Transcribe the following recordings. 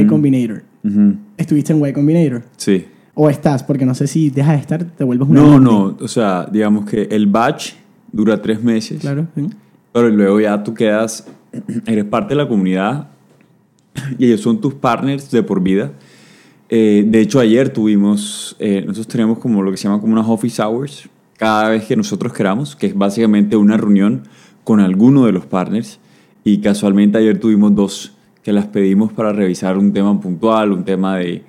Y Combinator. ¿Estuviste en Y Combinator? Sí. ¿O estás? Porque no sé si dejas de estar, te vuelves una... No, no, o sea, digamos que el batch dura tres meses. Claro, sí. Pero luego ya tú quedas, eres parte de la comunidad y ellos son tus partners de por vida. Eh, de hecho, ayer tuvimos, eh, nosotros tenemos como lo que se llama como unas office hours cada vez que nosotros queramos, que es básicamente una reunión con alguno de los partners. Y casualmente ayer tuvimos dos que las pedimos para revisar un tema puntual, un tema de,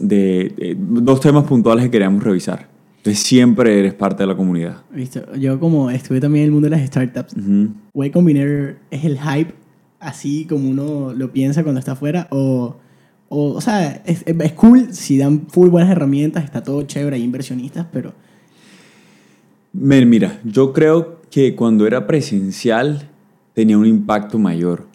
de, de dos temas puntuales que queríamos revisar. Entonces siempre eres parte de la comunidad. Visto, yo como estuve también en el mundo de las startups, Ujú. Y Combinator es el hype así como uno lo piensa cuando está afuera o... O, o sea, es, es cool si dan full buenas herramientas, está todo chévere, hay inversionistas, pero Mira, yo creo que cuando era presencial tenía un impacto mayor.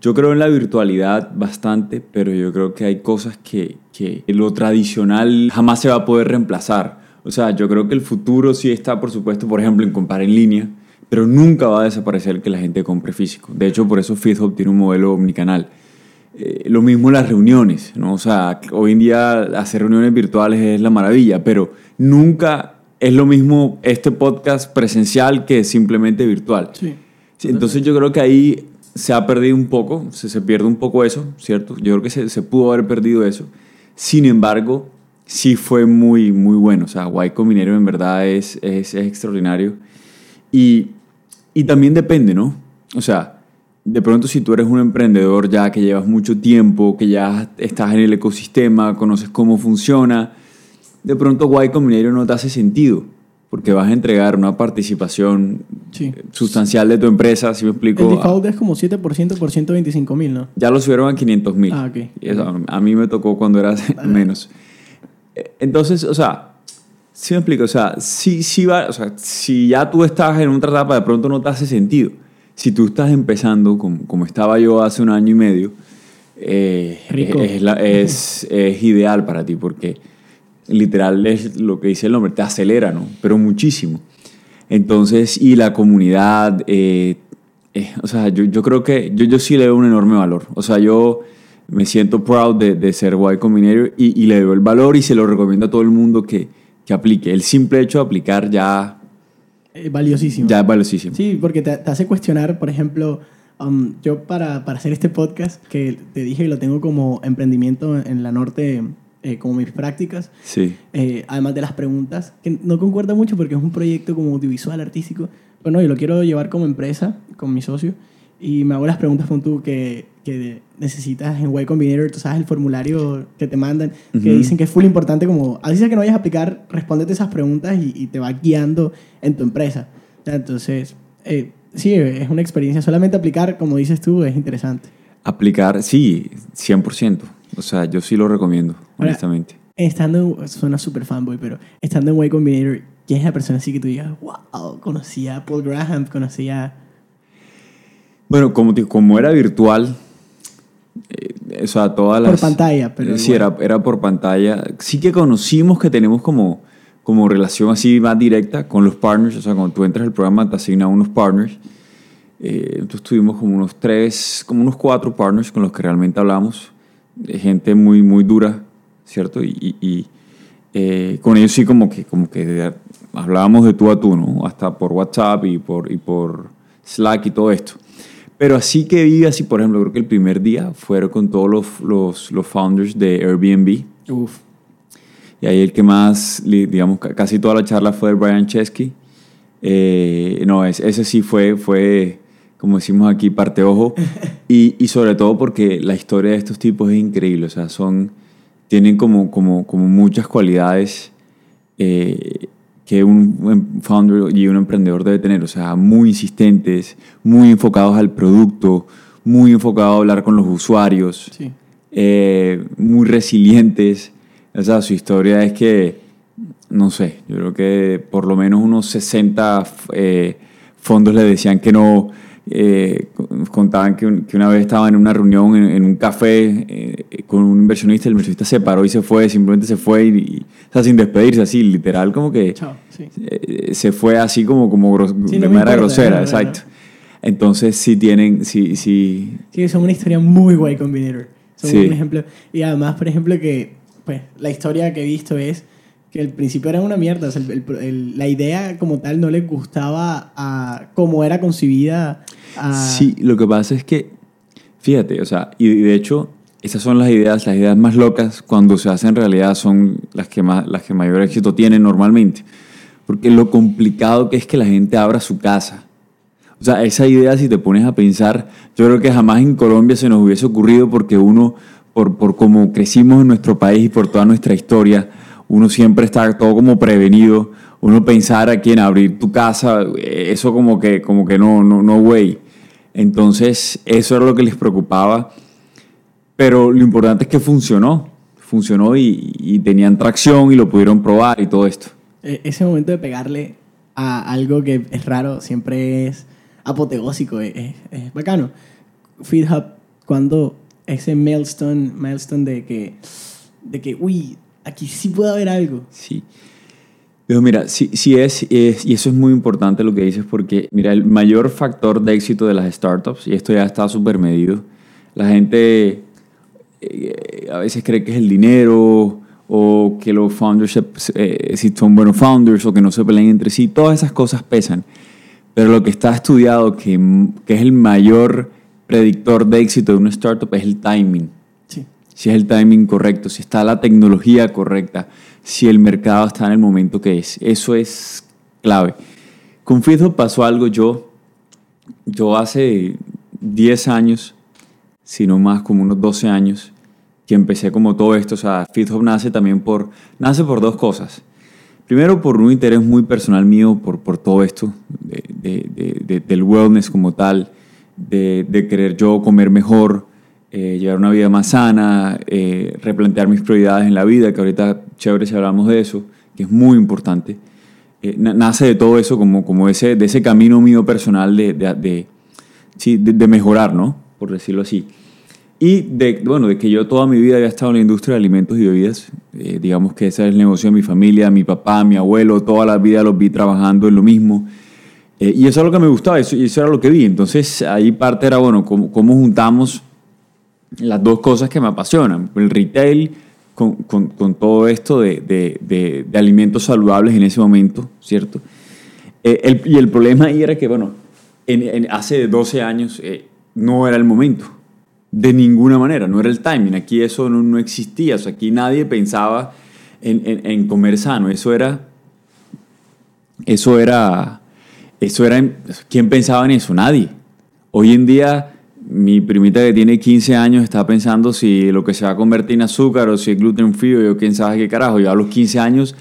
Yo creo en la virtualidad bastante, pero yo creo que hay cosas que, que lo tradicional jamás se va a poder reemplazar. O sea, yo creo que el futuro sí está, por supuesto, por ejemplo, en comprar en línea, pero nunca va a desaparecer que la gente compre físico. De hecho, por eso FitHub tiene un modelo omnicanal. Eh, lo mismo las reuniones, ¿no? O sea, hoy en día hacer reuniones virtuales es la maravilla, pero nunca es lo mismo este podcast presencial que simplemente virtual. sí. Sí, entonces yo creo que ahí se ha perdido un poco, se, se pierde un poco eso, ¿cierto? Yo creo que se, se pudo haber perdido eso. Sin embargo, sí fue muy, muy bueno. O sea, Y Combinator en verdad es, es, extraordinario. Y, y también depende, ¿no? O sea, de pronto si tú eres un emprendedor ya que llevas mucho tiempo, que ya estás en el ecosistema, conoces cómo funciona, de pronto Y Combinator no te hace sentido, porque vas a entregar una participación Sí. sustancial de tu empresa, si me explico. El default es como 7% por 125 mil, ¿no? Ya lo subieron a 500 mil. Ah, ok. a mí me tocó cuando era menos. Eh, Entonces, o sea, sí me explico, o sea, sí, sí va, o sea, si ya tú estás en otra etapa, de pronto no te hace sentido. Si tú estás empezando, como, como estaba yo hace un año y medio, eh, Rico. Es, la- es, es ideal para ti porque literal es lo que dice el nombre, te acelera, ¿no? Pero muchísimo. Entonces, y la comunidad, eh, eh, o sea, yo, yo creo que yo, yo sí le doy un enorme valor. O sea, yo me siento proud de, de ser Y Combinator y, y le doy el valor y se lo recomiendo a todo el mundo que, que aplique. El simple hecho de aplicar ya, Eh, valiosísimo. ya es valiosísimo. Sí, porque te, te hace cuestionar, por ejemplo, um, yo para, para hacer este podcast, que te dije que lo tengo como emprendimiento en la norte, eh, como mis prácticas, Sí. eh, además de las preguntas, que no concuerda mucho porque es un proyecto como audiovisual, artístico, pero no, yo lo quiero llevar como empresa, con mi socio, y me hago las preguntas con tú que, que necesitas en Y Combinator, tú sabes el formulario que te mandan, que dicen que es full importante, como, así sea que no vayas a aplicar, respóndete esas preguntas y, y te va guiando en tu empresa. Entonces, eh, sí, es una experiencia, solamente aplicar, como dices tú, es interesante. Aplicar, sí, 100%. O sea, yo sí lo recomiendo, Ahora, honestamente. Estando, en- suena super fanboy, pero estando en Y Combinator, ¿quién es la persona así que tú digas, wow, conocía a Paul Graham, conocía... Bueno, como, te- como era virtual, eh, o sea, todas Por las... pantalla, pero Sí, igual. era, era por pantalla. Sí que conocimos que tenemos como, como relación así más directa con los partners. O sea, cuando tú entras al programa te asignan unos partners. Eh, entonces tuvimos como unos tres, como unos cuatro partners con los que realmente hablamos. Gente muy, muy dura, ¿cierto? Y, y- eh, con ellos sí como que, como que hablábamos de tú a tú, ¿no? Hasta por WhatsApp y por, y por Slack y todo esto. Pero así que vi, así por ejemplo, creo que el primer día fueron con todos los, los, los founders de Airbnb. Uf, Y ahí el que más, digamos, ca- casi toda la charla fue de Brian Chesky. Eh, no, es- ese sí fue, fue, como decimos aquí, parte ojo. Y, y sobre todo porque la historia de estos tipos es increíble. O sea, son, tienen como, como, como muchas cualidades eh, que un founder y un emprendedor debe tener. O sea, muy insistentes, muy enfocados al producto, muy enfocados a hablar con los usuarios sí. eh, muy resilientes. O sea, su historia es que, no sé, yo creo que por lo menos unos 60 eh, fondos le decían que no. Eh, contaban que, un- que una vez estaban en una reunión en, en un café eh, con un inversionista, el inversionista se paró y se fue, simplemente se fue, y, y- o sea, sin despedirse, así, literal, como que Chao, sí. eh, se fue así como, como gros- Sí, de no me manera importa, grosera, no, exacto. Entonces, sí tienen, sí, sí, Sí, son una historia muy guay Combinator. Son Sí. un ejemplo. Y además, por ejemplo, que pues la historia que he visto es que al principio era una mierda. o sea, el- el- el- la idea como tal no les gustaba a cómo era concebida. A, Sí, lo que pasa es que, fíjate, o sea, y de hecho, esas son las ideas, las ideas más locas cuando se hacen realidad son las que, más, las que mayor éxito tienen normalmente. Porque lo complicado que es que la gente abra su casa. O sea, esa idea, si te pones a pensar, yo creo que jamás en Colombia se nos hubiese ocurrido porque uno, por, por cómo crecimos en nuestro país y por toda nuestra historia, uno siempre está todo como prevenido. Uno pensar aquí en abrir tu casa, eso como que, como que no, no, no, güey. Entonces, eso era lo que les preocupaba. Pero lo importante es que funcionó. Funcionó y, y tenían tracción y lo pudieron probar y todo esto. e- ese momento de pegarle a algo que es raro siempre es apoteósico, es, es- es bacano. FeedHub, cuando ese milestone, milestone de que, de que, uy, aquí sí puede haber algo. Sí. Pero mira, sí, sí es, es- y eso es muy importante lo que dices, porque mira, el mayor factor de éxito de las startups, y esto ya está súper medido, la gente eh, a veces cree que es el dinero, o que los founders, eh, si son buenos founders, o que no se peleen entre sí, todas esas cosas pesan. Pero lo que está estudiado, que, que es el mayor predictor de éxito de una startup, es el timing. Si es el timing correcto, si está la tecnología correcta, si el mercado está en el momento que es. Eso es clave. Con FeedHub pasó algo yo, yo hace 10 años, si no más, como unos 12 años, que empecé como todo esto. O sea, FeedHub nace también por, nace por dos cosas. Primero, por un interés muy personal mío por, por todo esto, de- de- de- de- del wellness como tal, de querer yo comer mejor, eh, llevar una vida más sana, eh, replantear mis prioridades en la vida, que ahorita chévere si hablamos de eso, que es muy importante. Eh, na- nace de todo eso, como, como ese, de ese camino mío personal de, de, de- sí, de- mejorar, ¿no? Por decirlo así. Y de, bueno, de que yo toda mi vida había estado en la industria de alimentos y bebidas. Eh, digamos que ese es el negocio de mi familia, mi papá, mi abuelo, toda la vida los vi trabajando en lo mismo. Eh, y eso es lo que me gustaba, eso, eso era lo que vi. Entonces ahí parte era, bueno, cómo, cómo juntamos las dos cosas que me apasionan, el retail con, con- todo esto de, de- de- alimentos saludables en ese momento, ¿cierto? Eh, y el problema ahí era que, bueno, en, en- hace 12 años eh, no era el momento, de ninguna manera, no era el timing, aquí eso no, no existía, o aquí nadie pensaba en, en- en comer sano, eso era, eso era, eso era, ¿quién pensaba en eso? Nadie. Hoy en día, mi primita que tiene 15 años está pensando si lo que se va a convertir en azúcar o si es gluten free o yo quién sabe qué carajo. Yo a los 15 años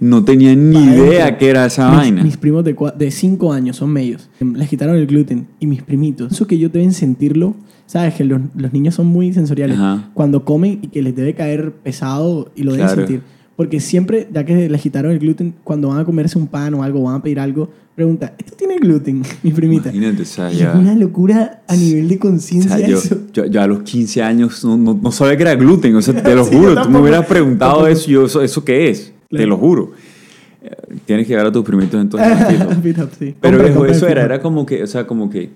no tenía ni idea qué era esa mis, vaina. Mis primos de, de 5 años son medios. Les quitaron el gluten. Y mis primitos, eso que ellos deben sentirlo, ¿sabes? Que los, los niños son muy sensoriales. Ajá. Cuando comen y que les debe caer pesado y lo deben Claro. sentir. Porque siempre, ya que les quitaron el gluten, cuando van a comerse un pan o algo, van a pedir algo, pregunta, ¿esto tiene gluten? Mi primita. Imagínate, o sea, ya- es una locura a nivel de o conciencia sea, yo, eso. yo, yo a los 15 años no, no, no sabía que era gluten, o sea, te lo Sí, juro, tú me hubieras preguntado Tampoco. eso, yo, eso, ¿eso qué es? Te Claro. lo juro. Eh, Tienes que llevar a tus primitos entonces. sí. Pero Compra, viejo, compra eso era, era como que, o sea, como que,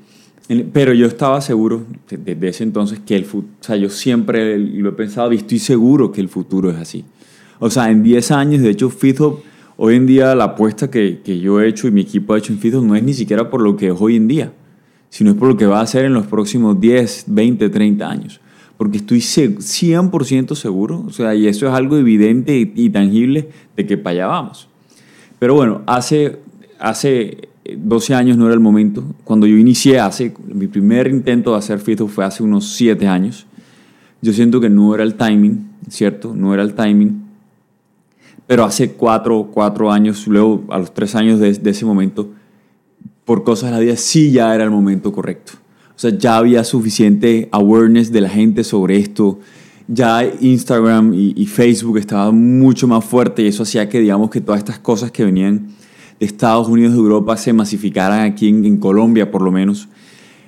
pero yo estaba seguro de- desde ese entonces que el futuro, o sea, yo siempre lo he pensado y estoy seguro que el futuro es así. O sea, en 10 años, de hecho, FitHub, hoy en día la apuesta que, que yo he hecho y mi equipo ha hecho en FitHub no es ni siquiera por lo que es hoy en día, sino es por lo que va a ser en los próximos 10, 20, 30 años. Porque estoy se- 100% seguro, o sea, y eso es algo evidente y, tangible de que para allá vamos. Pero bueno, hace, hace 12 años no era el momento. Cuando yo inicié, hace, mi primer intento de hacer FitHub fue hace unos 7 años. Yo siento que no era el timing, ¿cierto? No era el timing. Pero hace 4, cuatro años, luego a los 3 años de, ese momento, por cosas de la vida, sí ya era el momento correcto. O sea, ya había suficiente awareness de la gente sobre esto. Ya Instagram y, Facebook estaban mucho más fuerte y eso hacía que, digamos, que todas estas cosas que venían de Estados Unidos, de Europa, se masificaran aquí en, Colombia, por lo menos.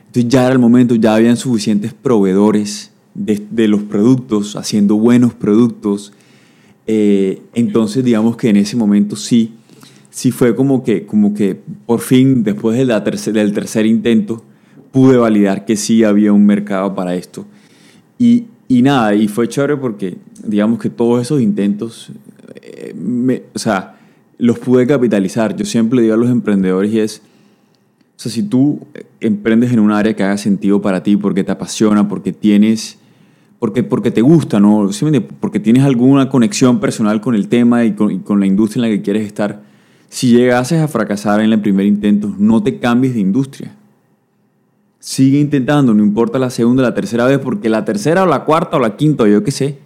Entonces ya era el momento, ya habían suficientes proveedores de los productos, haciendo buenos productos. Eh, entonces, digamos que en ese momento sí, sí fue como que, como que por fin, después del tercer intento, pude validar que sí había un mercado para esto. Y, y nada, y fue chévere porque digamos que todos esos intentos, eh, me- o sea, los pude capitalizar. Yo siempre digo a los emprendedores y es, o sea, si tú emprendes en un área que haga sentido para ti, porque te apasiona, porque tienes, porque, porque te gusta, ¿no? Porque tienes alguna conexión personal con el tema y con, y con la industria en la que quieres estar, si llegases a fracasar en el primer intento, no te cambies de industria. Sigue intentando, no importa la segunda o la tercera vez, porque la tercera o la cuarta o la quinta, yo qué sé,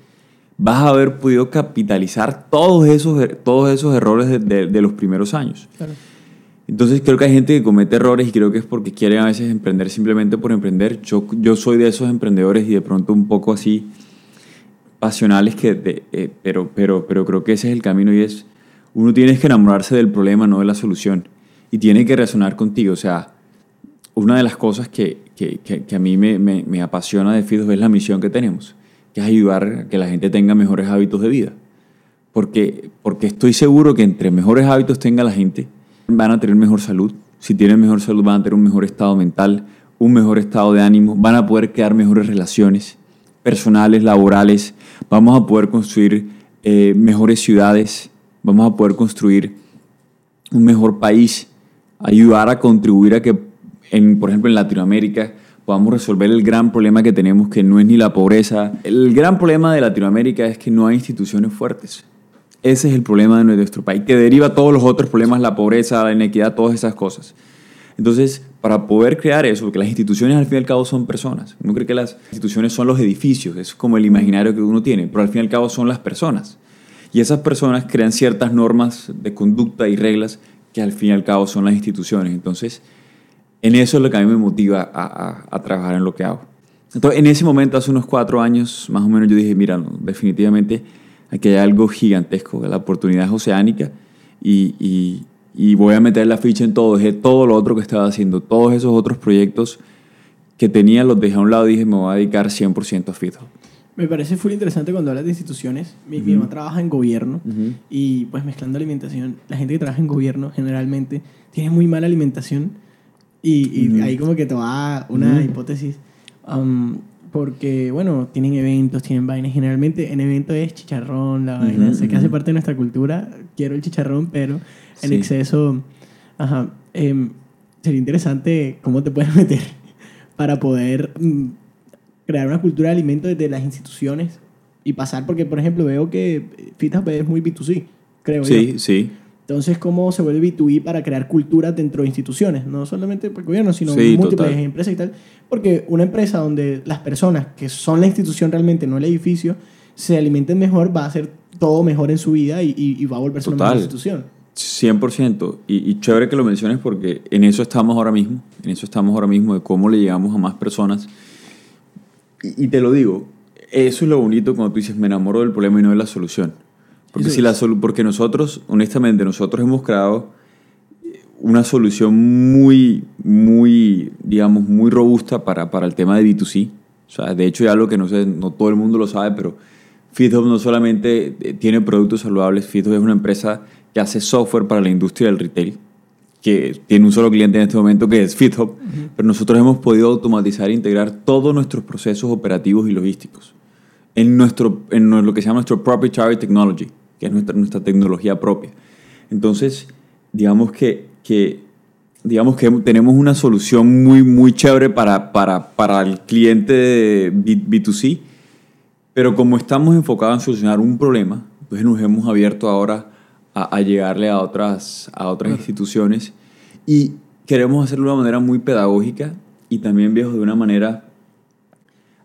vas a haber podido capitalizar todos esos, todos esos errores de- de- de los primeros años. Claro. Entonces creo que hay gente que comete errores y creo que es porque quieren a veces emprender simplemente por emprender. Yo, yo soy de esos emprendedores y de pronto un poco así pasionales, que eh, pero, pero, pero creo que ese es el camino y es, uno tiene que enamorarse del problema, no de la solución. Y tiene que resonar contigo. O sea, una de las cosas que, que, que- a mí me, me, me apasiona de FIDOS es la misión que tenemos, que es ayudar a que la gente tenga mejores hábitos de vida. Porque, porque estoy seguro que entre mejores hábitos tenga la gente, van a tener mejor salud. Si tienen mejor salud, van a tener un mejor estado mental, un mejor estado de ánimo, van a poder crear mejores relaciones personales, laborales, vamos a poder construir eh, mejores ciudades, vamos a poder construir un mejor país, ayudar a contribuir a que, en, por ejemplo, en Latinoamérica podamos resolver el gran problema que tenemos, que no es ni la pobreza. El gran problema de Latinoamérica es que no hay instituciones fuertes. Ese es el problema de nuestro país, que deriva todos los otros problemas, la pobreza, la inequidad, todas esas cosas. Entonces, para poder crear eso, porque las instituciones al fin y al cabo son personas. Uno cree que las instituciones son los edificios, es como el imaginario que uno tiene, pero al fin y al cabo son las personas. Y esas personas crean ciertas normas de conducta y reglas que al fin y al cabo son las instituciones. Entonces, en eso es lo que a mí me motiva a, a- a trabajar en lo que hago. Entonces, en ese momento, hace unos cuatro años, más o menos, yo dije, mira, no, definitivamente aquí hay algo gigantesco, la oportunidad es oceánica y, y- y voy a meter la ficha en todo, dejé todo lo otro que estaba haciendo, todos esos otros proyectos que tenía los dejé a un lado y dije, me voy a dedicar 100% a FitHub. Me parece full interesante cuando hablas de instituciones. Mi, mi mamá trabaja en gobierno Ujú. y pues mezclando alimentación, la gente que trabaja en gobierno generalmente tiene muy mala alimentación y, y Ujú. ahí como que te va una hipótesis. um, porque, bueno, tienen eventos, tienen vainas. Generalmente en eventos es chicharrón, la vaina. Ujú, Sé que hace parte de nuestra cultura. Quiero el chicharrón, pero en Sí. exceso... Ajá. em, sería interesante cómo te puedes meter para poder mm, crear una cultura de alimentos desde las instituciones y pasar, porque por ejemplo veo que Fitas es muy B2C, creo yo. Sí, sí. Entonces, ¿cómo se vuelve B2B para crear cultura dentro de instituciones? No solamente por gobierno, sino Sí, múltiples total. empresas y tal. Porque una empresa donde las personas que son la institución realmente, no el edificio, se alimenten mejor, va a hacer todo mejor en su vida y, y- y va a volverse una mejor Total. institución. 100%. Y, y chévere que lo menciones porque en eso estamos ahora mismo. En eso estamos ahora mismo de cómo le llegamos a más personas. Y, y te lo digo, eso es lo bonito cuando tú dices, me enamoro del problema y no de la solución. Porque, si la porque nosotros, honestamente, nosotros hemos creado una solución muy, muy, digamos, muy robusta para, para el tema de B2C. O sea, de hecho, ya lo que no sé, no todo el mundo lo sabe, pero FitHub no solamente eh, tiene productos saludables, FitHub es una empresa que hace software para la industria del retail, que tiene un solo cliente en este momento que es FitHub, pero nosotros hemos podido automatizar e integrar todos nuestros procesos operativos y logísticos en, nuestro, en lo que se llama nuestro proprietary technology, que es nuestra, nuestra tecnología propia. Entonces, digamos que, que, digamos que tenemos una solución muy, muy chévere para, para, para el cliente de B- B2C, pero como estamos enfocados en solucionar un problema, entonces nos hemos abierto ahora a, a llegarle a otras, a otras instituciones y queremos hacerlo de una manera muy pedagógica y también, viejo, de una manera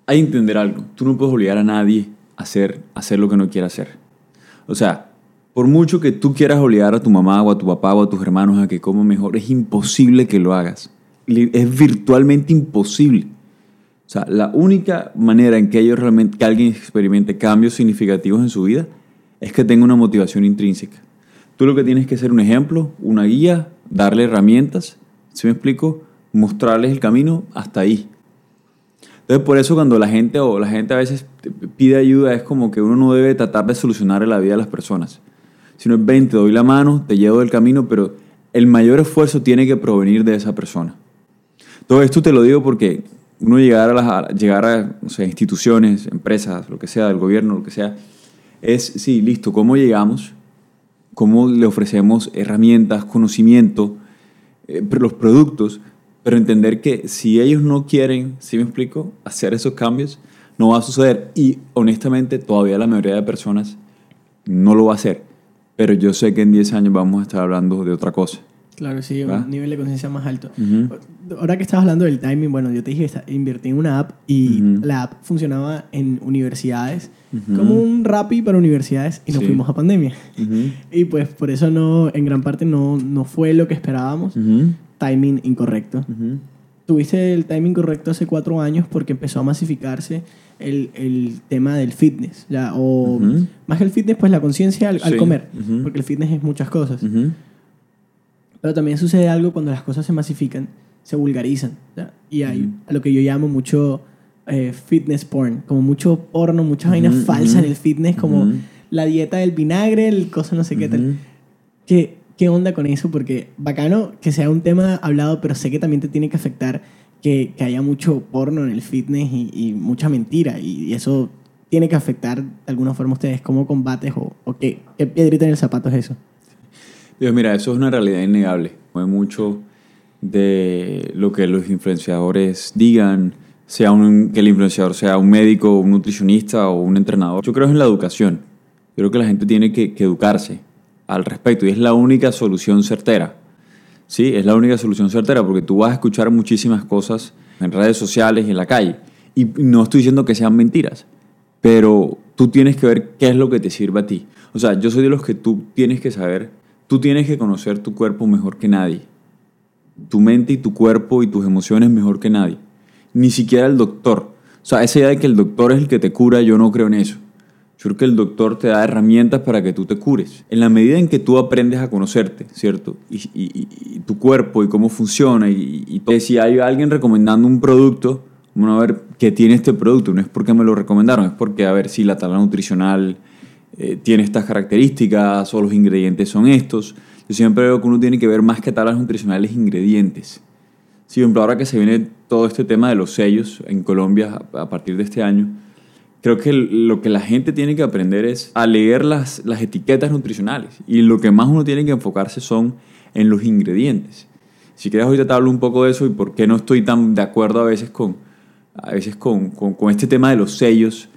hay que entender algo. Tú no puedes obligar a nadie a hacer, a hacer lo que no quiera hacer. O sea, por mucho que tú quieras obligar a tu mamá o a tu papá o a tus hermanos a que coman mejor, es imposible que lo hagas. Es virtualmente imposible. O sea, la única manera en que ellos realmente, que alguien experimente cambios significativos en su vida es que tenga una motivación intrínseca. Tú lo que tienes que ser un ejemplo, una guía, darle herramientas, ¿sí me explico? Mostrarles el camino hasta ahí. Entonces, por eso cuando la gente o la gente a veces pide ayuda, es como que uno no debe tratar de solucionar la vida de las personas. Sino es, ven, te doy la mano, te llevo del camino, pero el mayor esfuerzo tiene que provenir de esa persona. Todo esto te lo digo porque uno llegar a, las, llegar a sé, instituciones, empresas, lo que sea, del gobierno, lo que sea, es, sí, listo, ¿cómo llegamos? ¿Cómo le ofrecemos herramientas, conocimiento, eh, los productos? Pero entender que si ellos no quieren, si me explico, hacer esos cambios, no va a suceder. Y honestamente, todavía la mayoría de personas no lo va a hacer. Pero yo sé que en 10 años vamos a estar hablando de otra cosa. Claro, sí, ¿Va? un nivel de conciencia más alto. Ahora que estabas hablando del timing, bueno, yo te dije, esta- invertí en una app y la app funcionaba en universidades como un Rappi para universidades y nos Sí. fuimos a pandemia. Y pues por eso no, en gran parte no, no fue lo que esperábamos. Timing incorrecto. Ujú. Tuviste el timing correcto hace cuatro años porque empezó a masificarse el, el tema del fitness. Ya, o más que el fitness, pues la conciencia al, comer. Porque el fitness es muchas cosas. Pero también sucede algo cuando las cosas se masifican, se vulgarizan. ¿ya? Y hay a lo que yo llamo mucho eh, fitness porn, como mucho porno, muchas vainas falsas en el fitness, como la dieta del vinagre, el cosa no sé qué tal. Ujú. ¿Qué, ¿Qué onda con eso? Porque bacano que sea un tema hablado, pero sé que también te tiene que afectar que, que haya mucho porno en el fitness y, mucha mentira. Y, eso tiene que afectar de alguna forma a ustedes. ¿Cómo combates o, o qué, qué piedrita en el zapato es eso? Dios, mira, eso es una realidad innegable. Hay mucho de lo que los influenciadores digan, sea un, que el influenciador sea un médico, un nutricionista o un entrenador. Yo creo en la educación. Yo creo que la gente tiene que educarse al respecto y es la única solución certera. Sí, es la única solución certera porque tú vas a escuchar muchísimas cosas en redes sociales y en la calle. Y no estoy diciendo que sean mentiras, pero tú tienes que ver qué es lo que te sirve a ti. O sea, yo soy de los que tú tienes que saber, tú tienes que conocer tu cuerpo mejor que nadie. Tu mente y tu cuerpo y tus emociones mejor que nadie. Ni siquiera el doctor. O sea, esa idea de que el doctor es el que te cura, yo no creo en eso. Yo creo que el doctor te da herramientas para que tú te cures. En la medida en que tú aprendes a conocerte, ¿cierto? Y, tu cuerpo y cómo funciona y, y. Si hay alguien recomendando un producto, bueno, a ver qué tiene este producto. No es porque me lo recomendaron, es porque a ver si la tabla nutricional eh, tiene estas características o los ingredientes son estos. Yo siempre veo que uno tiene que ver más que tablas nutricionales ingredientes. Sí, ejemplo, ahora que se viene todo este tema de los sellos en Colombia a partir de este año, creo que lo que la gente tiene que aprender es a leer las, las etiquetas nutricionales. Y lo que más uno tiene que enfocarse son en los ingredientes. Si quieres, ahorita te hablo un poco de eso y por qué no estoy tan de acuerdo a veces con, a veces con, con, con este tema de los sellos,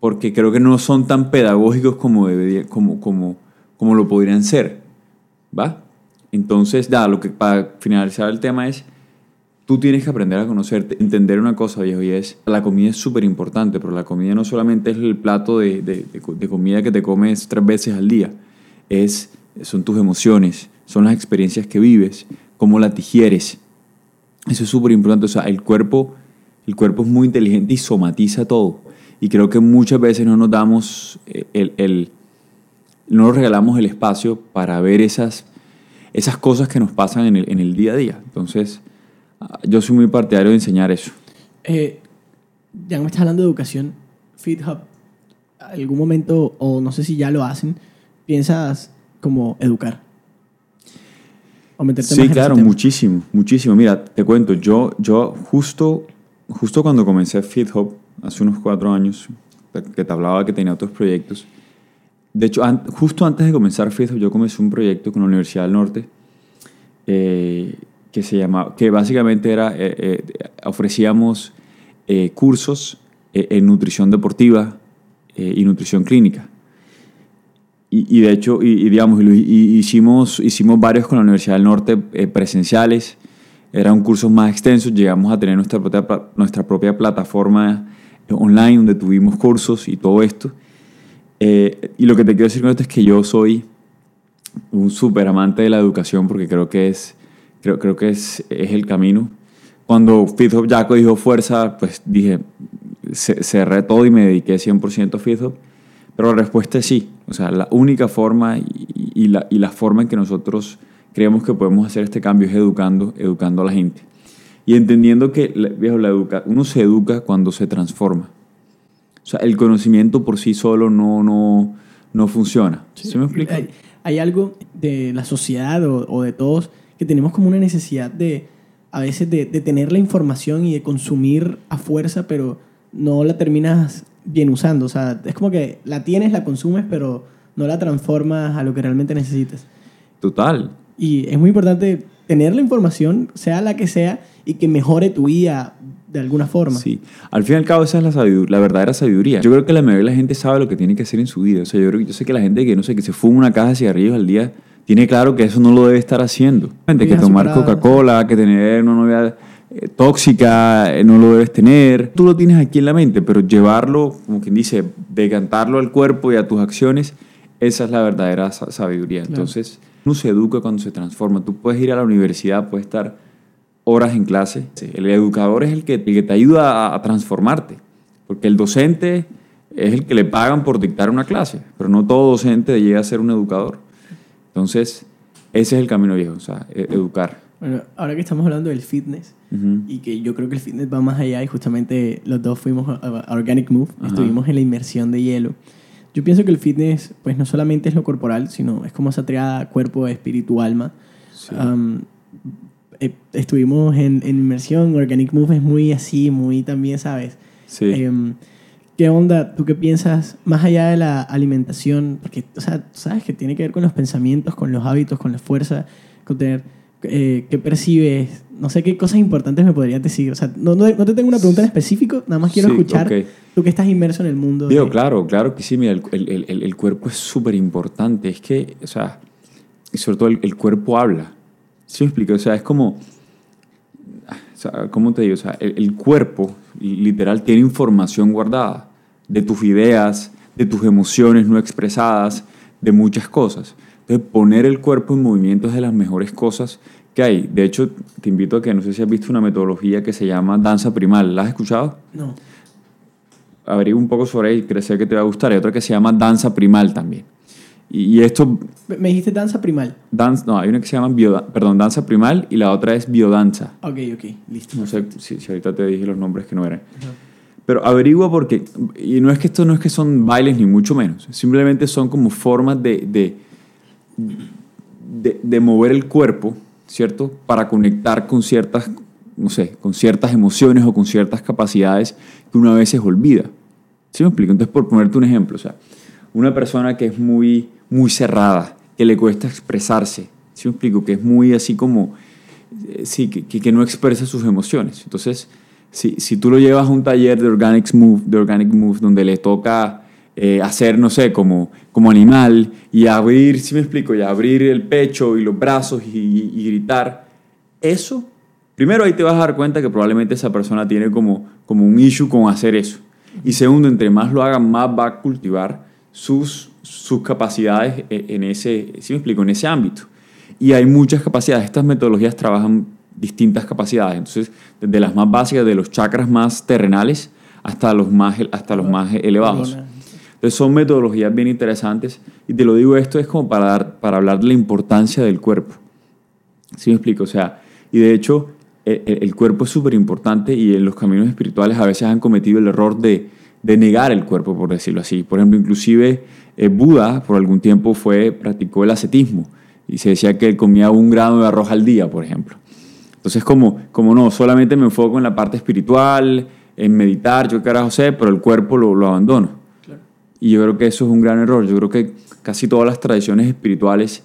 porque creo que no son tan pedagógicos como, debería, como, como, como lo podrían ser. ¿Va? Entonces, da, lo que para finalizar el tema es, tú tienes que aprender a conocerte, entender una cosa, viejo, y es, la comida es súper importante, pero la comida no solamente es el plato de, de- de co- de comida que te comes tres veces al día, es, son tus emociones, son las experiencias que vives, cómo la digieres. Eso es súper importante, o sea, el cuerpo, el cuerpo es muy inteligente y somatiza todo. Y creo que muchas veces no nos damos eh, el, el- no nos regalamos el espacio para ver esas, esas cosas que nos pasan en el, en el día a día. Entonces, yo soy muy partidario de enseñar eso. Eh, ya me estás hablando de educación, FitHub, algún momento, o no sé si ya lo hacen, piensas como educar. O meterte Sí, más claro, muchísimo, muchísimo. Mira, te cuento, yo, yo justo, justo cuando comencé FitHub, hace unos cuatro años, que te hablaba que tenía otros proyectos, de hecho, an- justo antes de comenzar FitHub, yo comencé un proyecto con la Universidad del Norte eh, que se llamaba, que básicamente era, eh, eh, ofrecíamos eh, cursos eh, en nutrición deportiva eh, y nutrición clínica. Y, y de hecho, y, y digamos, y hicimos, hicimos varios con la Universidad del Norte eh, presenciales, eran cursos más extensos, llegamos a tener nuestra propia, nuestra propia plataforma online donde tuvimos cursos y todo esto. Y lo que te quiero decir con esto es que yo soy un súper amante de la educación porque creo que es, creo, creo que es, es el camino. Cuando FitHub ya cogió fuerza, pues dije, ce- cerré todo y me dediqué 100% a FitHub. Pero la respuesta es sí. O sea, la única forma y, y la, y la forma en que nosotros creemos que podemos hacer este cambio es educando, educando a la gente. Y entendiendo que viejo, la educa, uno se educa cuando se transforma. O sea, el conocimiento por sí solo no, no, no funciona. ¿Sí, me explico? Hay, hay algo de la sociedad o, o de todos que tenemos como una necesidad de, a veces de, de tener la información y de consumir a fuerza, pero no la terminas bien usando. O sea, es como que la tienes, la consumes, pero no la transformas a lo que realmente necesitas. Total. Y es muy importante tener la información, sea la que sea, y que mejore tu vida de alguna forma. Sí, al fin y al cabo esa es la, sabidur- la verdadera sabiduría. Yo creo que la mayoría de la gente sabe lo que tiene que hacer en su vida. O sea, yo, creo, yo sé que la gente que, no sé, que se fuma una caja de cigarrillos al día, tiene claro que eso no lo debe estar haciendo. Gente, que tomar. Coca-Cola, que tener una novia eh, tóxica, eh, no lo debes tener. Tú lo tienes aquí en la mente, pero llevarlo, como quien dice, decantarlo al cuerpo y a tus acciones, esa es la verdadera sa- sabiduría. Claro. Entonces, uno se educa cuando se transforma. Tú puedes ir a la universidad, puedes estar horas en clase. El educador es el que, el que te ayuda a, a transformarte, porque el docente es el que le pagan por dictar una clase, pero no todo docente llega a ser un educador. Entonces, ese es el camino viejo, o sea, e- educar. Bueno, ahora que estamos hablando del fitness, Ujú. y que yo creo que el fitness va más allá y justamente los dos fuimos a, a Organic Move, Ajá. estuvimos en la inmersión de hielo. Yo pienso que el fitness pues no solamente es lo corporal, sino es como esa triada cuerpo, espíritu, alma. Sí. Um, eh, estuvimos en, en inmersión, Organic Move es muy así, muy también, ¿sabes? Sí. Em, ¿Qué onda? ¿Tú qué piensas más allá de la alimentación? Porque, o sea, sabes que tiene que ver con los pensamientos, con los hábitos, con la fuerza, con tener... eh, ¿Qué percibes? No sé qué cosas importantes me podrías decir. O sea, no, no, no te tengo una pregunta en específico, nada más quiero Sí, escuchar ok. tú que estás inmerso en el mundo. Digo, de- claro, claro que sí, mira, el, el- el- el cuerpo es súper importante. Es que, o sea, y sobre todo el, cuerpo habla. ¿Sí me explico? O sea, es como, sea, ¿cómo te digo? O sea, el, el cuerpo literal tiene información guardada de tus ideas, de tus emociones no expresadas, de muchas cosas. Entonces, poner el cuerpo en movimiento es de las mejores cosas que hay. De hecho, te invito a que, no sé si has visto una metodología que se llama danza primal. ¿La has escuchado? No. averigua un poco sobre ella y creo que te va a gustar. Hay otra que se llama danza primal también. Y, esto, Me- dijiste danza primal. dance, no, hay una que se llama bio, perdón, danza primal y la otra es biodanza. Ok, ok, listo. No sé si, si ahorita te dije los nombres que no eran. Pero averigua porque, y no es que esto no es que son bailes ni mucho menos, simplemente son como formas de, de, de, de mover el cuerpo, ¿cierto? Para conectar con ciertas, no sé, con ciertas emociones o con ciertas capacidades que una vez se olvida. ¿Sí me explico? Entonces, por ponerte un ejemplo, o sea, una persona que es muy, muy cerrada, que le cuesta expresarse, ¿sí me explico? Que es muy así como, eh, sí, que, que, no expresa sus emociones. Entonces, si, si tú lo llevas a un taller de Organic Move, de Organic Move donde le toca eh, hacer, no sé, como, como animal y abrir, si me explico, y abrir el pecho y los brazos y, y gritar, eso, primero ahí te vas a dar cuenta que probablemente esa persona tiene como, como un issue con hacer eso. Y segundo, entre más lo haga, más va a cultivar sus, sus capacidades e- en ese, si me explico, en ese ámbito. Y hay muchas capacidades. Estas metodologías trabajan distintas capacidades. Entonces, desde las más básicas, de los chakras más terrenales hasta los más, hasta los más elevados. Entonces son metodologías bien interesantes y te lo digo esto es como para, dar, para hablar de la importancia del cuerpo. ¿Sí me explico? O sea, y de hecho el, el- el cuerpo es súper importante y en los caminos espirituales a veces han cometido el error de, de negar el cuerpo, por decirlo así. Por ejemplo, inclusive eh, Buda por algún tiempo fue, practicó el ascetismo y se decía que él comía un grano de arroz al día, por ejemplo. Entonces, como, como no, solamente me enfoco en la parte espiritual, en meditar, yo qué carajo sé, pero el cuerpo lo, lo abandono. Claro. Y yo creo que eso es un gran error. Yo creo que casi todas las tradiciones espirituales,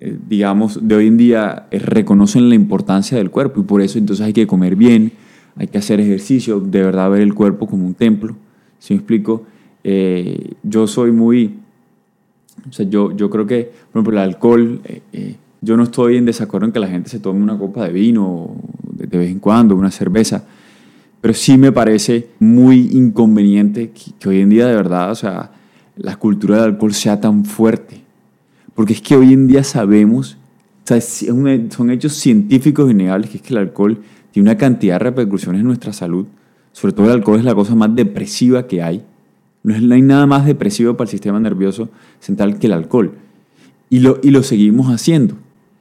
eh, digamos, de hoy en día eh, reconocen la importancia del cuerpo y por eso entonces hay que comer bien, hay que hacer ejercicio, de verdad ver el cuerpo como un templo. ¿Sí me explico? Eh, yo soy muy... O sea, yo, yo creo que, por ejemplo, el alcohol, eh, eh, yo no estoy en desacuerdo en que la gente se tome una copa de vino de, de vez en cuando, una cerveza, pero sí me parece muy inconveniente que, que hoy en día de verdad, o sea, la cultura del alcohol sea tan fuerte. Porque es que hoy en día sabemos, o sea, es un- son hechos científicos innegables, que es que el alcohol tiene una cantidad de repercusiones en nuestra salud. Sobre todo el alcohol es la cosa más depresiva que hay. No, hay nada más depresivo para el sistema nervioso central que el alcohol. Y lo, seguimos haciendo.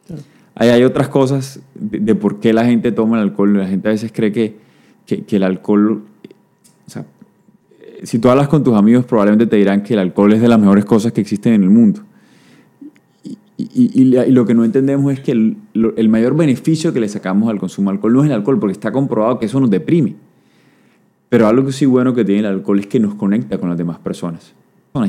Claro. Hay, otras cosas de, por qué la gente toma el alcohol. La gente a veces cree que, el alcohol... Si tú hablas con tus amigos, probablemente te dirán que el alcohol es de las mejores cosas que existen en el mundo. Y, lo que no entendemos es que el, el mayor beneficio que le sacamos al consumo de alcohol no es el alcohol, porque está comprobado que eso nos deprime. Pero algo que sí bueno que tiene el alcohol es que nos conecta con las demás personas.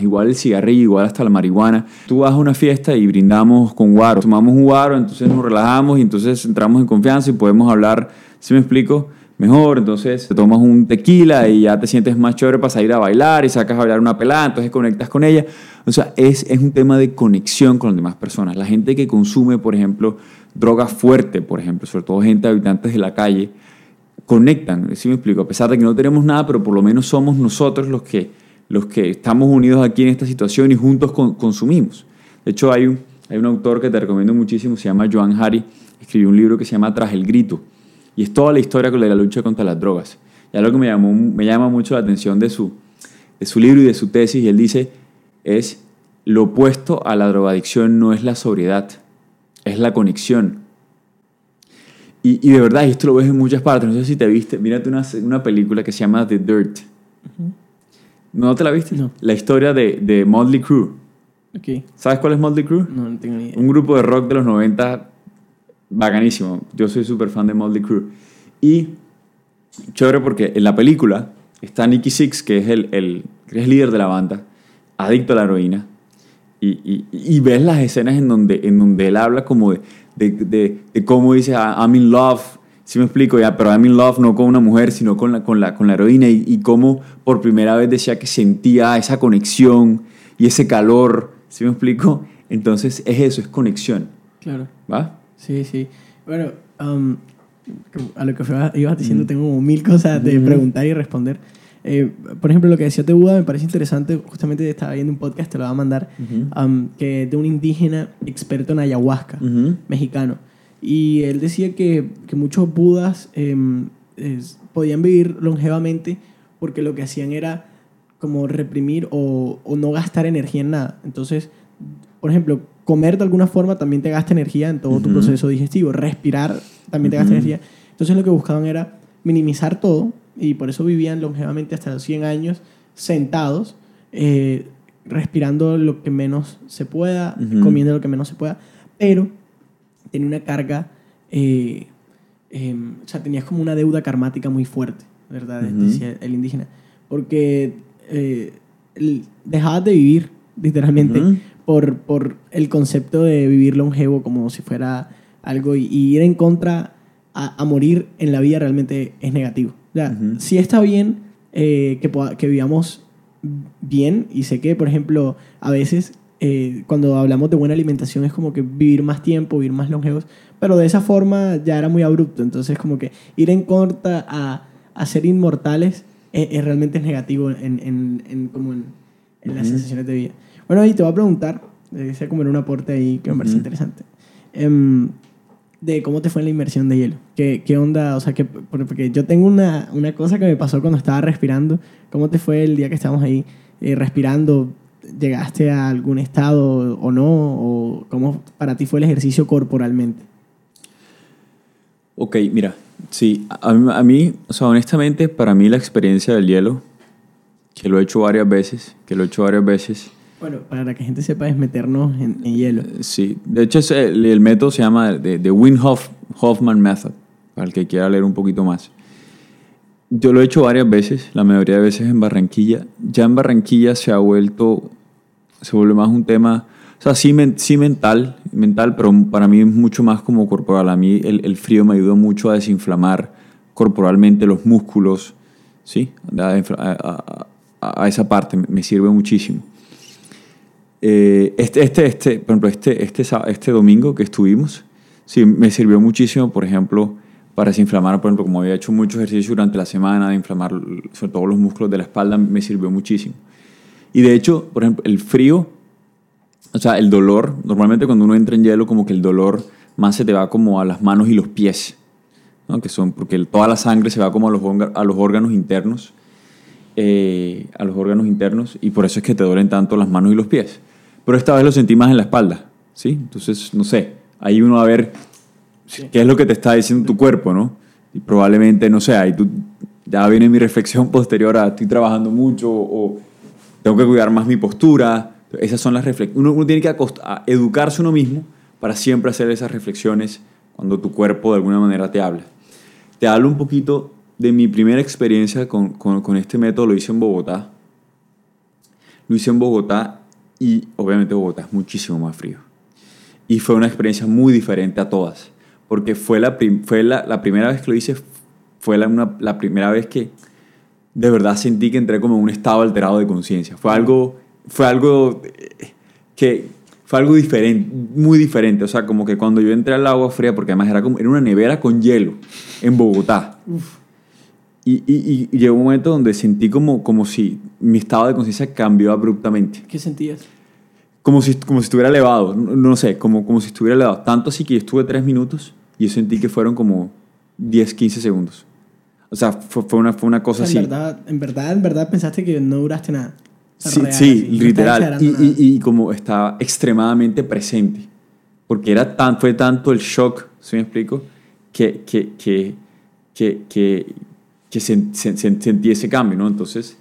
Igual el cigarrillo, igual hasta la marihuana. Tú vas a una fiesta y brindamos con guaro. Tomamos un guaro, entonces nos relajamos y entonces entramos en confianza y podemos hablar, si me explico, mejor. Entonces te tomas un tequila y ya te sientes más chévere para salir a bailar y sacas a bailar una pelada, entonces conectas con ella. O sea, es, es un tema de conexión con las demás personas. La gente que consume, por ejemplo, droga fuerte, por ejemplo, sobre todo gente habitantes de la calle, conectan, ¿sí me explico? A pesar de que no tenemos nada, pero por lo menos somos nosotros los que, los que estamos unidos aquí en esta situación y juntos con- consumimos. De hecho, hay un, hay un autor que te recomiendo muchísimo, se llama Joan Hari, escribió un libro que se llama Tras el Grito, y es toda la historia de la lucha contra las drogas. Y algo que me, llamó, me llama mucho la atención de su, de su libro y de su tesis, y él dice, es lo opuesto a la drogadicción no es la sobriedad, es la conexión. Y, y de verdad, y esto lo ves en muchas partes, no sé si te viste, mírate una, una película que se llama The Dirt. ¿No te la viste? No. La historia de, de Motley Crue. Ok. ¿Sabes cuál es Motley Crue? No, no tengo ni idea. Un grupo de rock de los 90 bacanísimo. Yo soy súper fan de Motley Crue. Y chévere porque en la película está Nicky Six, que es el, el, que es líder de la banda, adicto a la heroína. Y, y, y ves las escenas en donde, en donde él habla como de, de, de, de cómo dice, "Ah, I'm in love. Si me explico ya, pero I'm in love no con una mujer, sino con la, con la, con la heroína. Y, y cómo por primera vez decía que sentía esa conexión y ese calor. Si me explico? Entonces es eso, es conexión. Claro. ¿Va? Sí, sí. Bueno, um, a lo que ibas diciendo, tengo como mil cosas de preguntar y responder. Eh, por ejemplo, lo que decía Tebuda me parece interesante. Justamente estaba viendo un podcast, te lo va a mandar, um, que de un indígena experto en ayahuasca, Ujú. mexicano. Y él decía que, que muchos budas em, es- podían vivir longevamente porque lo que hacían era como reprimir o, o no gastar energía en nada. Entonces, por ejemplo, comer de alguna forma también te gasta energía en todo tu Ujú. proceso digestivo. Respirar también te gasta energía. Entonces lo que buscaban era minimizar todo y por eso vivían longevamente hasta los 100 años sentados, eh, respirando lo que menos se pueda, comiendo lo que menos se pueda, pero tenía una carga, eh, em, o sea, tenías como una deuda karmática muy fuerte, ¿verdad? Decía el indígena. Porque eh, dejabas de vivir, literalmente, por, por el concepto de vivir longevo como si fuera algo y, y ir en contra a, a morir en la vida realmente es negativo. Ya, Ujú. sí está bien eh, que, que vivamos bien y sé que, por ejemplo, a veces eh, cuando hablamos de buena alimentación es como que vivir más tiempo, vivir más longevos, pero de esa forma ya era muy abrupto, entonces como que ir en contra a, a ser inmortales eh, eh, realmente es negativo en, en, en- como en, en las Ujú. sensaciones de vida. Bueno, y te voy a preguntar, eh, sea como en un aporte ahí que me parece Ujú. interesante, em, de cómo te fue la inmersión de hielo. ¿Qué, qué onda? O sea, que, por- porque yo tengo una, una cosa que me pasó cuando estaba respirando. ¿Cómo te fue el día que estábamos ahí eh, respirando? ¿Llegaste a algún estado o no? ¿O cómo para ti fue el ejercicio corporalmente? Ok, mira, sí, a, a mí, o sea, honestamente, para mí la experiencia del hielo, que lo he hecho varias veces, que lo he hecho varias veces, Bueno, para que la gente sepa es meternos en, en hielo. eh, sí, de hecho el, el método se llama de, de Hoffman Method, para el que quiera leer un poquito más. Yo lo he hecho varias veces, la mayoría de veces en Barranquilla. Ya en Barranquilla se ha vuelto, se vuelve más un tema, o sea, sí, men- sí mental, mental, pero para mí es mucho más como corporal. A mí el, el frío me ayuda mucho a desinflamar corporalmente los músculos, ¿sí? A, a- a- a esa parte me sirve muchísimo. Eh, este, este, este, por ejemplo, este, este, este domingo que estuvimos, sí, me sirvió muchísimo, por ejemplo, para desinflamar, por ejemplo, como había hecho mucho ejercicio durante la semana, de inflamar sobre todo los músculos de la espalda, me sirvió muchísimo. Y de hecho, por ejemplo, el frío, o sea, el dolor, normalmente cuando uno entra en hielo, como que el dolor más se te va como a las manos y los pies, ¿no? que son, porque toda la sangre se va como a los, a los órganos internos, eh, a los órganos internos, y por eso es que te duelen tanto las manos y los pies. Pero esta vez lo sentí más en la espalda, ¿sí? Entonces, no sé, ahí uno va a ver qué es lo que te está diciendo tu cuerpo, ¿no? Y probablemente, no sé, ahí tú, ya viene mi reflexión posterior a estoy trabajando mucho o tengo que cuidar más mi postura, Esas son las reflexiones. Uno, uno tiene que educarse uno mismo para siempre hacer esas reflexiones cuando tu cuerpo de alguna manera te habla. Te hablo un poquito de mi primera experiencia con, con- con este método, lo hice en Bogotá. Lo hice en Bogotá y obviamente Bogotá es muchísimo más frío. Y fue una experiencia muy diferente a todas, porque fue la, fue la, la primera vez que lo hice, fue la, una- la primera vez que de verdad sentí que entré como en un estado alterado de conciencia. Fue algo, fue algo eh, que fue algo diferente, muy diferente. O sea, como que cuando yo entré al agua fría, porque además era como era una nevera con hielo en Bogotá. Y, y- y llegó un momento donde sentí como, como si mi estado de conciencia cambió abruptamente. ¿Qué sentías? Como si, como si estuviera elevado, no, no sé, como, como si estuviera elevado. Tanto así que yo estuve tres minutos y yo sentí que fueron como 10, 15 segundos. O sea, fue, fue una, fue una O cosa sea, así. en verdad, en verdad, en verdad pensaste que no duraste nada. O sea, Sí, real, sí, no literal. Y, y- como estaba extremadamente presente. Porque era tan, fue tanto el shock, ¿sí me explico? Que, que, que, que, que, que sen- sen- sen- sentí ese cambio, ¿no? Entonces,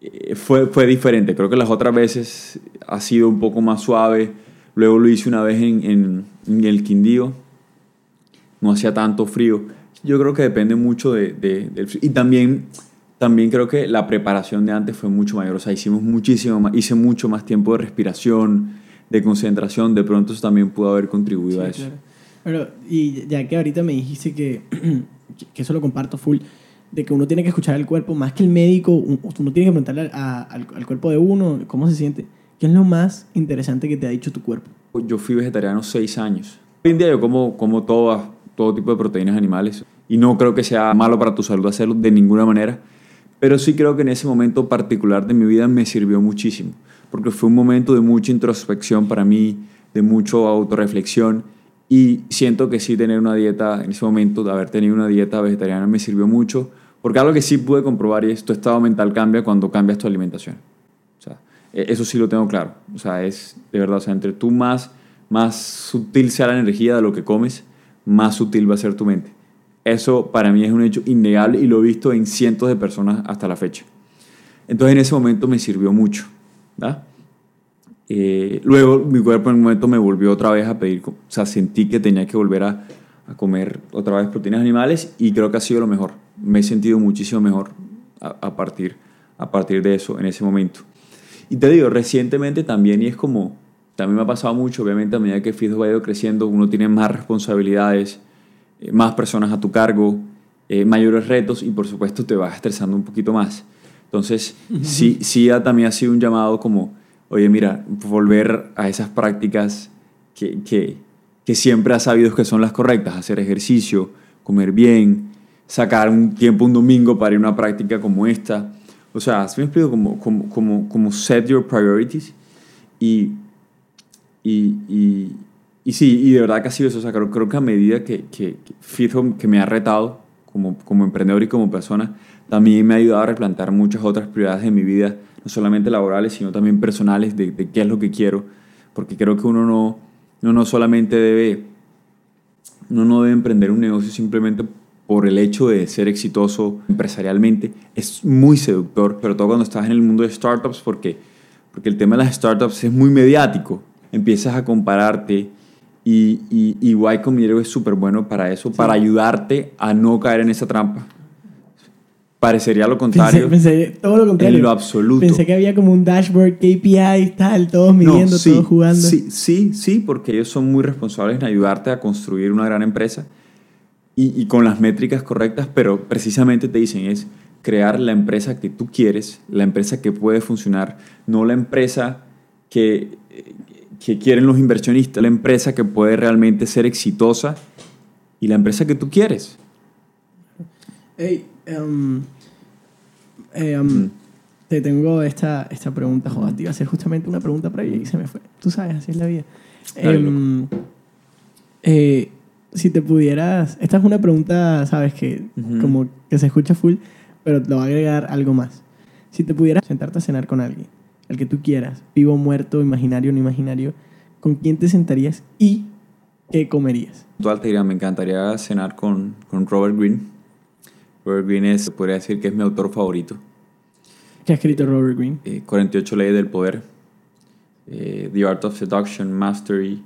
eh, fue, fue diferente. Creo que las otras veces ha sido un poco más suave. Luego lo hice una vez en, en, en el Quindío. No hacía tanto frío. Yo creo que depende mucho de, de- del frío. Y también, también creo que la preparación de antes fue mucho mayor. O sea, hicimos muchísimo más, hice mucho más tiempo de respiración, de concentración. De pronto eso también pudo haber contribuido a Sí, eso. claro. Pero, y ya que ahorita me dijiste que, que eso lo comparto full, de que uno tiene que escuchar al cuerpo, más que el médico, un- uno tiene que preguntarle a- al, al cuerpo de uno cómo se siente. ¿Qué es lo más interesante que te ha dicho tu cuerpo? Yo fui vegetariano seis años. Hoy en día yo como, como todo, todo tipo de proteínas animales y no creo que sea malo para tu salud hacerlo de ninguna manera, pero sí creo que en ese momento particular de mi vida me sirvió muchísimo, porque fue un momento de mucha introspección para mí, de mucho autorreflexión y siento que sí tener una dieta, en ese momento de haber tenido una dieta vegetariana me sirvió mucho, porque algo que sí pude comprobar es tu estado mental cambia cuando cambias tu alimentación. E- eso sí lo tengo claro. O sea, es de verdad, o sea, entre tú más, más sutil sea la energía de lo que comes, más sutil va a ser tu mente. Eso para mí es un hecho innegable y lo he visto en cientos de personas hasta la fecha. Entonces en ese momento me sirvió mucho. ¿verdad? Eh, luego mi cuerpo en un momento me volvió otra vez a pedir, o sea, sentí que tenía que volver a, a comer otra vez proteínas animales y creo que ha sido lo mejor. Me he sentido muchísimo mejor a, a partir, a partir de eso, en ese momento. Y te digo, recientemente también, y es como, también me ha pasado mucho, obviamente a medida que Fido va ido creciendo, uno tiene más responsabilidades, eh, más personas a tu cargo, eh, mayores retos y por supuesto te vas estresando un poquito más. Entonces, sí, sí ha- también ha sido un llamado como, oye, mira, volver a esas prácticas que, que, que siempre has sabido que son las correctas, hacer ejercicio, comer bien, sacar un tiempo un domingo para ir a una práctica como esta. O sea, ¿sí me explico? Como, como, como, como set your priorities y, y, y, y sí, y de verdad que ha sido eso. O sea, creo, creo que a medida que, que, que que me ha retado como, como emprendedor y como persona, también me ha ayudado a replantear muchas otras prioridades de mi vida, no solamente laborales, sino también personales, de, de qué es lo que quiero. Porque creo que uno no, uno no solamente debe, uno no debe emprender un negocio simplemente por el hecho de ser exitoso empresarialmente. Es muy seductor, pero todo cuando estás en el mundo de startups, porque, porque el tema de las startups es muy mediático. Empiezas a compararte y, y, y Y es súper bueno para eso, para ayudarte a no caer en esa trampa. Parecería lo contrario. Pensé, pensé todo lo contrario. En lo absoluto. Pensé que había como un dashboard, KPI, tal, todos midiendo, No, sí, todos jugando. Sí, sí, sí, porque ellos son muy responsables en ayudarte a construir una gran empresa y, y con las métricas correctas, pero precisamente te dicen es crear la empresa que tú quieres, la empresa que puede funcionar, no la empresa que, que quieren los inversionistas, la empresa que puede realmente ser exitosa y la empresa que tú quieres. Hey, em, eh, em, te tengo esta, esta pregunta, joder, te iba a hacer justamente una pregunta previa y se me fue. Tú sabes, así es la vida. Em, eh, si te pudieras, esta es una pregunta, sabes, que como que se escucha full, pero te voy a agregar algo más. Si te pudieras sentarte a cenar con alguien, el que tú quieras, vivo, muerto, imaginario, no imaginario, ¿con quién te sentarías y qué comerías? Actual te diría, me encantaría cenar con, con Robert Greene. Robert Greene es, podría decir que es mi autor favorito. ¿Qué ha escrito Robert Greene? Eh, 48 leyes del poder. eh, The Art of Seduction, Mastery,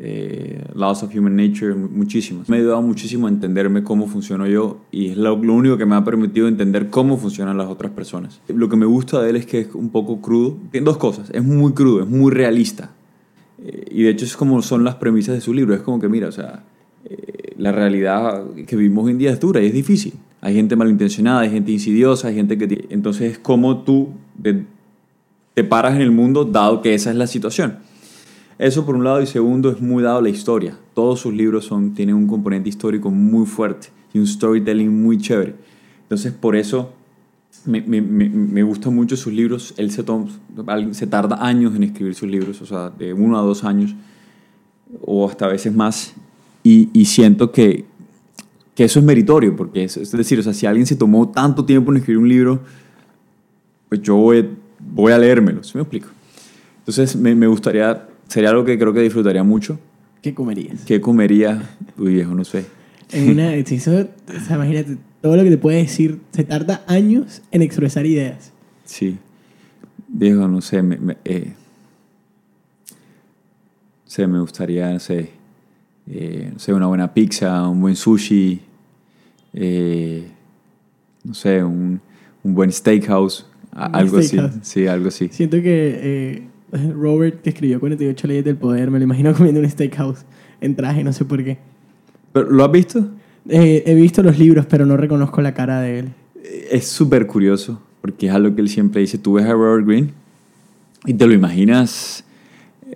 eh, Laws of Human Nature, mu- muchísimos. Me ha ayudado muchísimo a entenderme cómo funciono yo y es lo, lo único que me ha permitido entender cómo funcionan las otras personas. Lo que me gusta de él es que es un poco crudo. Tiene dos cosas, es muy crudo, es muy realista. Eh, y de hecho es como son las premisas de su libro. Es como que, mira, o sea, eh, la realidad que vivimos hoy en día es dura y es difícil. Hay gente malintencionada, hay gente insidiosa, hay gente que... Entonces es como tú te paras en el mundo dado que esa es la situación. Eso por un lado y segundo es muy dado la historia. Todos sus libros son, tienen un componente histórico muy fuerte y un storytelling muy chévere. Entonces por eso me, me, gustan mucho sus libros. Él se, toma, se tarda años en escribir sus libros, o sea, de uno a dos años o hasta a veces más. Y siento que, que eso es meritorio, porque es, es decir, o sea, si alguien se tomó tanto tiempo en escribir un libro, pues yo voy, voy a leérmelo, ¿sí me explico? Entonces me, me gustaría, sería algo que creo que disfrutaría mucho. ¿Qué comerías? ¿Qué comería? Uy, viejo, no sé. En una, eso, o sea, imagínate, todo lo que te puede decir, se tarda años en expresar ideas. Sí. Viejo, no sé, me, me, eh, me gustaría, no sé, eh, no sé, una buena pizza, un buen sushi, eh, no sé, un, un buen steakhouse, Un algo steakhouse. así. Sí, algo así. Siento que eh, Robert, que escribió 48 leyes del poder, me lo imagino comiendo en un steakhouse en traje, no sé por qué. ¿Pero, ¿Lo has visto? Eh, he visto los libros, pero no reconozco la cara de él. Es súper curioso, porque es algo que él siempre dice. Tú ves a Robert Greene y te lo imaginas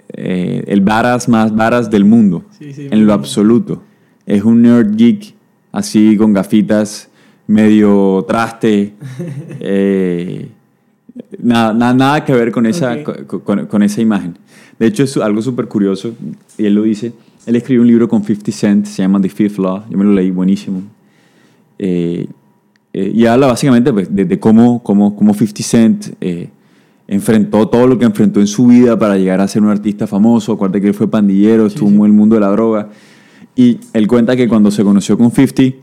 eh, el varas más varas del mundo, Sí, sí, en lo absoluto. Es un nerd geek, así con gafitas, medio traste. eh, nada, nada, nada que ver con esa, Ok. con, con- con esa imagen. De hecho, es algo súper curioso, y él lo dice. Él escribió un libro con 50 Cent, se llama The Fifth Law. Yo me lo leí, buenísimo. Eh, eh, y habla básicamente pues, de, de cómo, cómo, cómo 50 Cent eh, enfrentó todo lo que enfrentó en su vida para llegar a ser un artista famoso. Acuérdate que él fue pandillero, estuvo en el mundo de la droga. Y él cuenta que cuando se conoció con 50,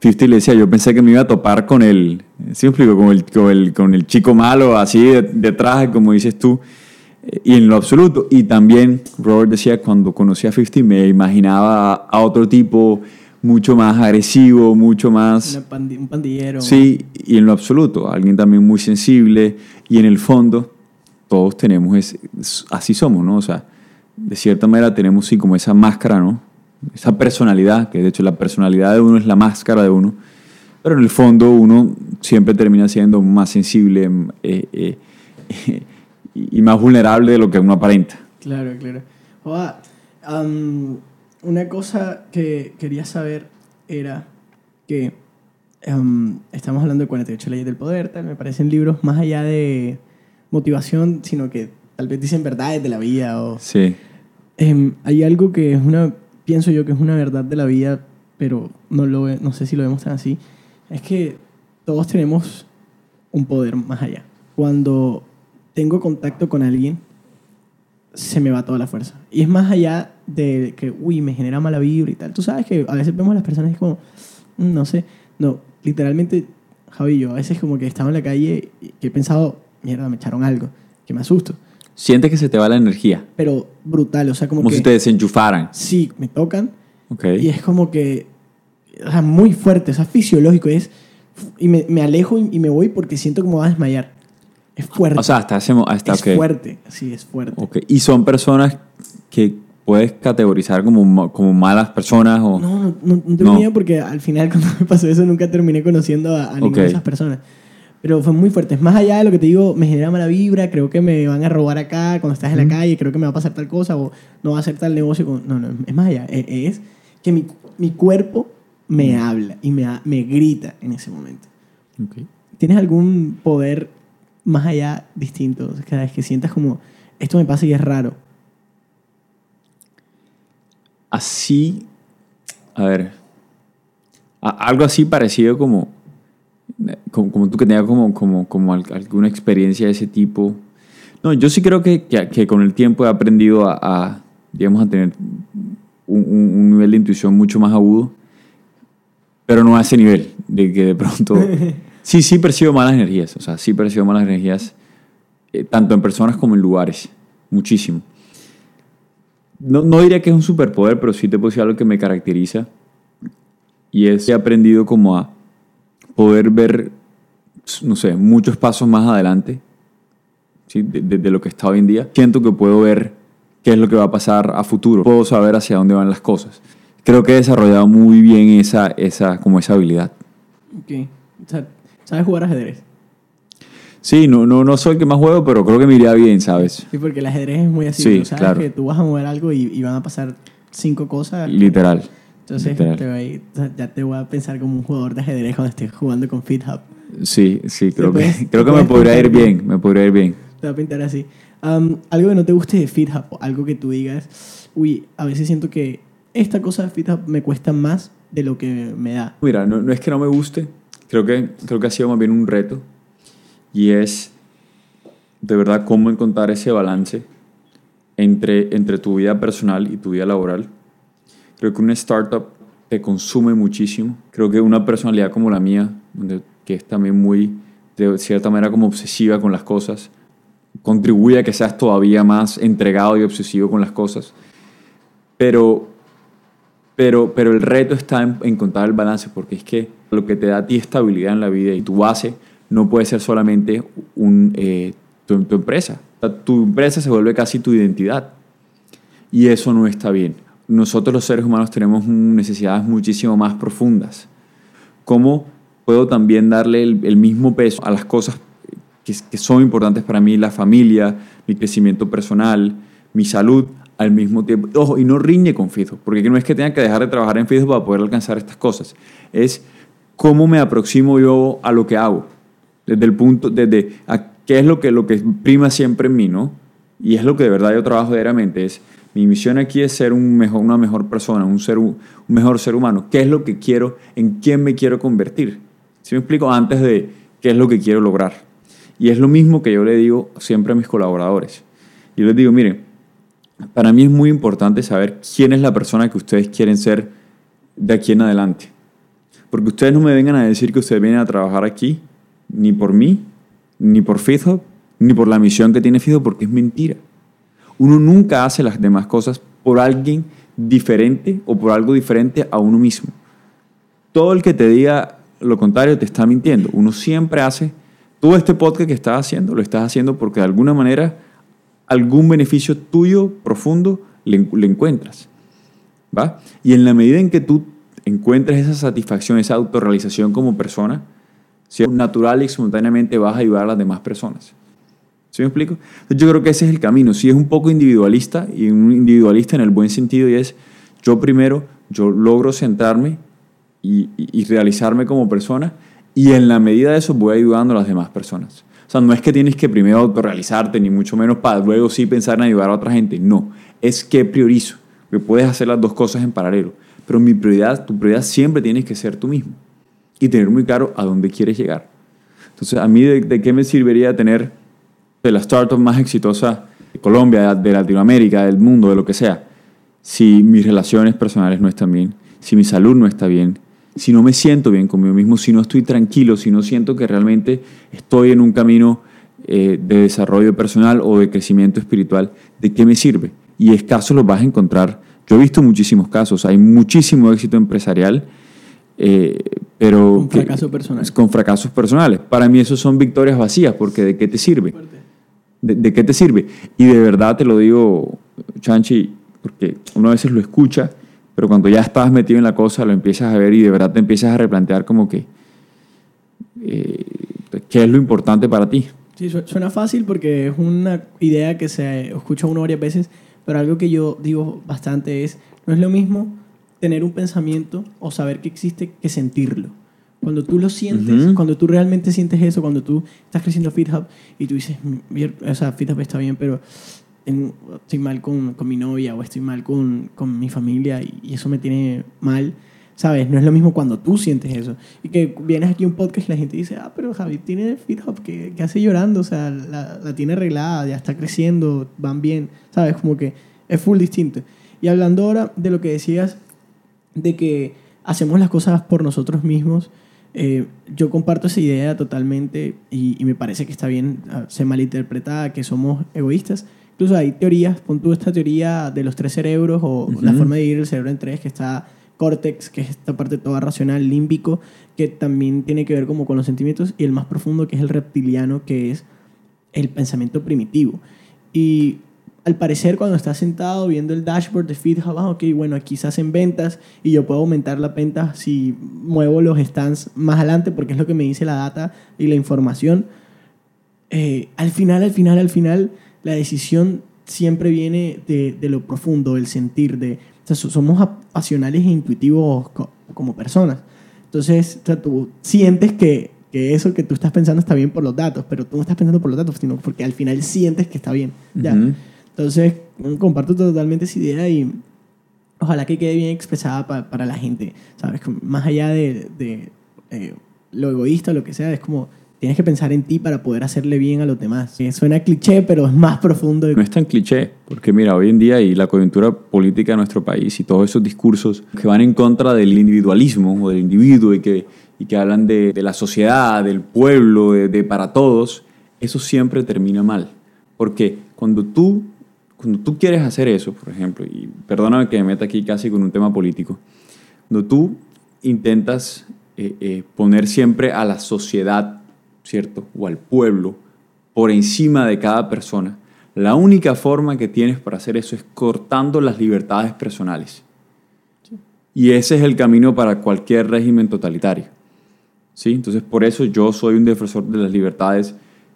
50 le decía, yo pensé que me iba a topar con el, ¿sí me explico? Con el, con el, con el chico malo, así de, de traje, como dices tú. Eh, Y en lo absoluto. Y también Robert decía, cuando conocí a 50 me imaginaba a otro tipo mucho más agresivo, mucho más... Pandi- un pandillero. Sí, y en lo absoluto, alguien también muy sensible y en el fondo todos tenemos, es, es- así somos, ¿no? O sea, de cierta manera tenemos sí como esa máscara, ¿no? Esa personalidad, que de hecho la personalidad de uno es la máscara de uno, pero en el fondo uno siempre termina siendo más sensible eh, eh, y y más vulnerable de lo que uno aparenta. Claro, claro. Una cosa que quería saber era que am, estamos hablando de 48 leyes del poder, tal, me parecen libros más allá de motivación, sino que tal vez dicen verdades de la vida o... Sí, Em, hay algo que es una, pienso yo que es una verdad de la vida, pero no, lo, no sé si lo vemos tan así, es que todos tenemos un poder más allá. Cuando tengo contacto con alguien, se me va toda la fuerza. Y es más allá de que, uy, me genera mala vibra y tal. Tú sabes que a veces vemos a las personas y es como, "Mm, no sé, no, literalmente, Javi, yo a veces como que estaba en la calle y que he pensado, mierda, me echaron algo, que me asusto. sientes que se te va la energía, Pero brutal, o sea, como, como que... si te desenchufaran. Sí, me tocan Ok. y es como que, o sea, muy fuerte, o sea, fisiológico, es, y me, me alejo y, y me voy porque siento como va a desmayar. Es fuerte. O sea, hasta hacemos, hasta es ok. fuerte, sí, es fuerte. Ok, Y son personas que puedes categorizar como, como malas personas o... No, no, no, no tengo miedo porque al final cuando me pasó eso nunca terminé conociendo a, a ninguna de esas personas. Pero fue muy fuerte. Es más allá de lo que te digo, me genera mala vibra, creo que me van a robar acá cuando estás en la calle, creo que me va a pasar tal cosa o no va a hacer tal negocio. con- No, no, es más allá. Es, es que mi, mi cuerpo me habla y me, me grita en ese momento. Ok. ¿Tienes algún poder más allá distinto? O sea, Cada vez que sientas como, esto me pasa y es raro. Así, a ver, a- algo así parecido como, como, como tú que tengas como, como, como al- alguna experiencia de ese tipo. No, yo sí creo que, que, que con el tiempo he aprendido a, a, digamos, a tener un- un nivel de intuición mucho más agudo, pero no a ese nivel, de que de pronto... Sí, sí percibo malas energías, o sea, sí percibo malas energías, eh, tanto en personas como en lugares. muchísimo. No, no diría que es un superpoder, pero sí te puedo decir algo que me caracteriza. Y es que he aprendido como a poder ver, no sé, muchos pasos más adelante ¿sí? de, de- de lo que está hoy en día. Siento que puedo ver qué es lo que va a pasar a futuro. Puedo saber hacia dónde van las cosas. Creo que he desarrollado muy bien esa, esa, como esa habilidad. Ok. O sea, ¿sabes jugar ajedrez? Sí, no, no, no soy el que más juego, pero creo que me iría bien, ¿sabes? Sí, porque el ajedrez es muy así. Sí, tú sabes claro. que tú vas a mover algo y, y van a pasar cinco cosas. Literal. Entonces literal. te voy- ya te voy a pensar como un jugador de ajedrez cuando estés jugando con FitHub. Sí, sí, creo que, creo que me podría ir bien, me podría ir bien. Te va a pintar así. Algo que no te guste de FitHub, o algo que tú digas, uy, a veces siento que esta cosa de FitHub me cuesta más de lo que me da. Mira, no, no es que no me guste, creo que, creo que ha sido más bien un reto y es de verdad cómo encontrar ese balance entre, entre tu vida personal y tu vida laboral. Creo que una startup te consume muchísimo. Creo que una personalidad como la mía, que es también muy, de cierta manera, como obsesiva con las cosas, contribuye a que seas todavía más entregado y obsesivo con las cosas. Pero pero, pero el reto está en encontrar el balance, porque es que lo que te da a ti estabilidad en la vida y tu base no puede ser solamente un, eh, tu, tu empresa. O sea, tu empresa se vuelve casi tu identidad. Y eso no está bien. Nosotros los seres humanos tenemos necesidades muchísimo más profundas. ¿Cómo puedo también darle el, el mismo peso a las cosas que, que son importantes para mí, la familia, mi crecimiento personal, mi salud, al mismo tiempo. Ojo, y no riñe con FIDO, porque no es que tenga que dejar de trabajar en FIDO para poder alcanzar estas cosas. Es cómo me aproximo yo a lo que hago. Desde el punto, desde a qué es lo que, lo que prima siempre en mí, ¿no? Y es lo que de verdad yo trabajo diariamente. Es, mi misión aquí es ser un mejor, una mejor persona, un, ser, un mejor ser humano. ¿Qué es lo que quiero? ¿En quién me quiero convertir? Si me explico? Antes de qué es lo que quiero lograr. Y es lo mismo que yo le digo siempre a mis colaboradores. Yo les digo, miren, para mí es muy importante saber quién es la persona que ustedes quieren ser de aquí en adelante. Porque ustedes no me vengan a decir que ustedes vienen a trabajar aquí, ni por mí, ni por FITHUB, ni por la misión que tiene FITHUB, porque es mentira. Uno nunca hace las demás cosas por alguien diferente o por algo diferente a uno mismo. Todo el que te diga lo contrario te está mintiendo. Uno siempre hace, todo este podcast que estás haciendo, lo estás haciendo porque de alguna manera algún beneficio tuyo profundo le, le encuentras. ¿Va? Y en la medida en que tú encuentres esa satisfacción, esa autorrealización como persona, si es natural y espontáneamente vas a ayudar a las demás personas. ¿Sí me explico? Entonces yo creo que ese es el camino. Si es un poco individualista, y un individualista en el buen sentido, y es yo primero, yo logro centrarme y, y- y realizarme como persona, y en la medida de eso voy ayudando a las demás personas. O sea, no es que tienes que primero autorrealizarte, ni mucho menos para luego sí pensar en ayudar a otra gente. No, es que priorizo. Que puedes hacer las dos cosas en paralelo. Pero mi prioridad, tu prioridad siempre tienes que ser tú mismo. Y tener muy claro a dónde quieres llegar. Entonces, ¿a mí de, qué me serviría tener de la startup más exitosa de Colombia, de Latinoamérica, del mundo, de lo que sea? Si mis relaciones personales no están bien, si mi salud no está bien, si no me siento bien conmigo mismo, si no estoy tranquilo, si no siento que realmente estoy en un camino eh, de desarrollo personal o de crecimiento espiritual, ¿de qué me sirve? Y escasos los vas a encontrar. Yo he visto muchísimos casos, hay muchísimo éxito empresarial, eh, pero... Con que- fracaso personal. Con fracasos personales. Para mí eso son victorias vacías, porque ¿de qué te sirve? ¿De, de qué te sirve? Y de verdad te lo digo, Chanchi, porque uno a veces lo escucha, pero cuando ya estás metido en la cosa, lo empiezas a ver y de verdad te empiezas a replantear como que, eh, ¿qué es lo importante para ti? Sí, su- suena fácil porque es una idea que se escucha uno varias veces, pero algo que yo digo bastante es, no es lo mismo tener un pensamiento o saber que existe que sentirlo. Cuando tú lo sientes, cuando tú realmente sientes eso, cuando tú estás creciendo FitHub y tú dices, "Mier- o sea, FitHub está bien, pero en- estoy mal con, con mi novia o estoy mal con, con mi familia y, y eso me tiene mal, ¿sabes? No es lo mismo cuando tú sientes eso. Y que vienes aquí a un podcast y la gente dice, ah, pero Javi tiene FitHub que, que hace llorando, o sea, la, la tiene arreglada, ya está creciendo, van bien, ¿sabes? Como que es full distinto. Y hablando ahora de lo que decías, de que hacemos las cosas por nosotros mismos, eh, yo comparto esa idea totalmente y, y me parece que está bien, ah, se malinterpreta que somos egoístas. incluso hay teorías, pon tú esta teoría de los tres cerebros o la forma de dividir el cerebro en tres, que está córtex, que es esta parte toda racional, límbico, que también tiene que ver como con los sentimientos, y el más profundo, que es el reptiliano, que es el pensamiento primitivo. Y al parecer cuando estás sentado viendo el dashboard de FeedHub, ah, ok, bueno, aquí se hacen ventas y yo puedo aumentar la venta si muevo los stands más adelante porque es lo que me dice la data y la información. Eh, al final, al final, al final, la decisión siempre viene de, de lo profundo, del sentir, de, o sea, somos pasionales e intuitivos como personas. Entonces, tú sientes que, que, eso que tú estás pensando está bien por los datos, pero tú no estás pensando por los datos, sino porque al final sientes que está bien. ¿ya? Entonces, comparto totalmente esa idea y ojalá que quede bien expresada para la gente, ¿sabes? Más allá de, de eh, lo egoísta o lo que sea, es como tienes que pensar en ti para poder hacerle bien a los demás. Eh, suena cliché, pero es más profundo. No es tan cliché, porque mira, hoy en día y la coyuntura política de nuestro país y todos esos discursos que van en contra del individualismo o del individuo y que, y que hablan de, de la sociedad, del pueblo, de, de para todos, eso siempre termina mal. Porque cuando tú cuando tú quieres hacer eso, por ejemplo, y perdóname que me meta aquí casi con un tema político, cuando tú intentas eh, eh, poner siempre a la sociedad, ¿cierto? O al pueblo por encima de cada persona, la única forma que tienes para hacer eso es cortando las libertades personales. Y ese es el camino para cualquier régimen totalitario. ¿Sí? Entonces, por eso yo soy un defensor de las libertades,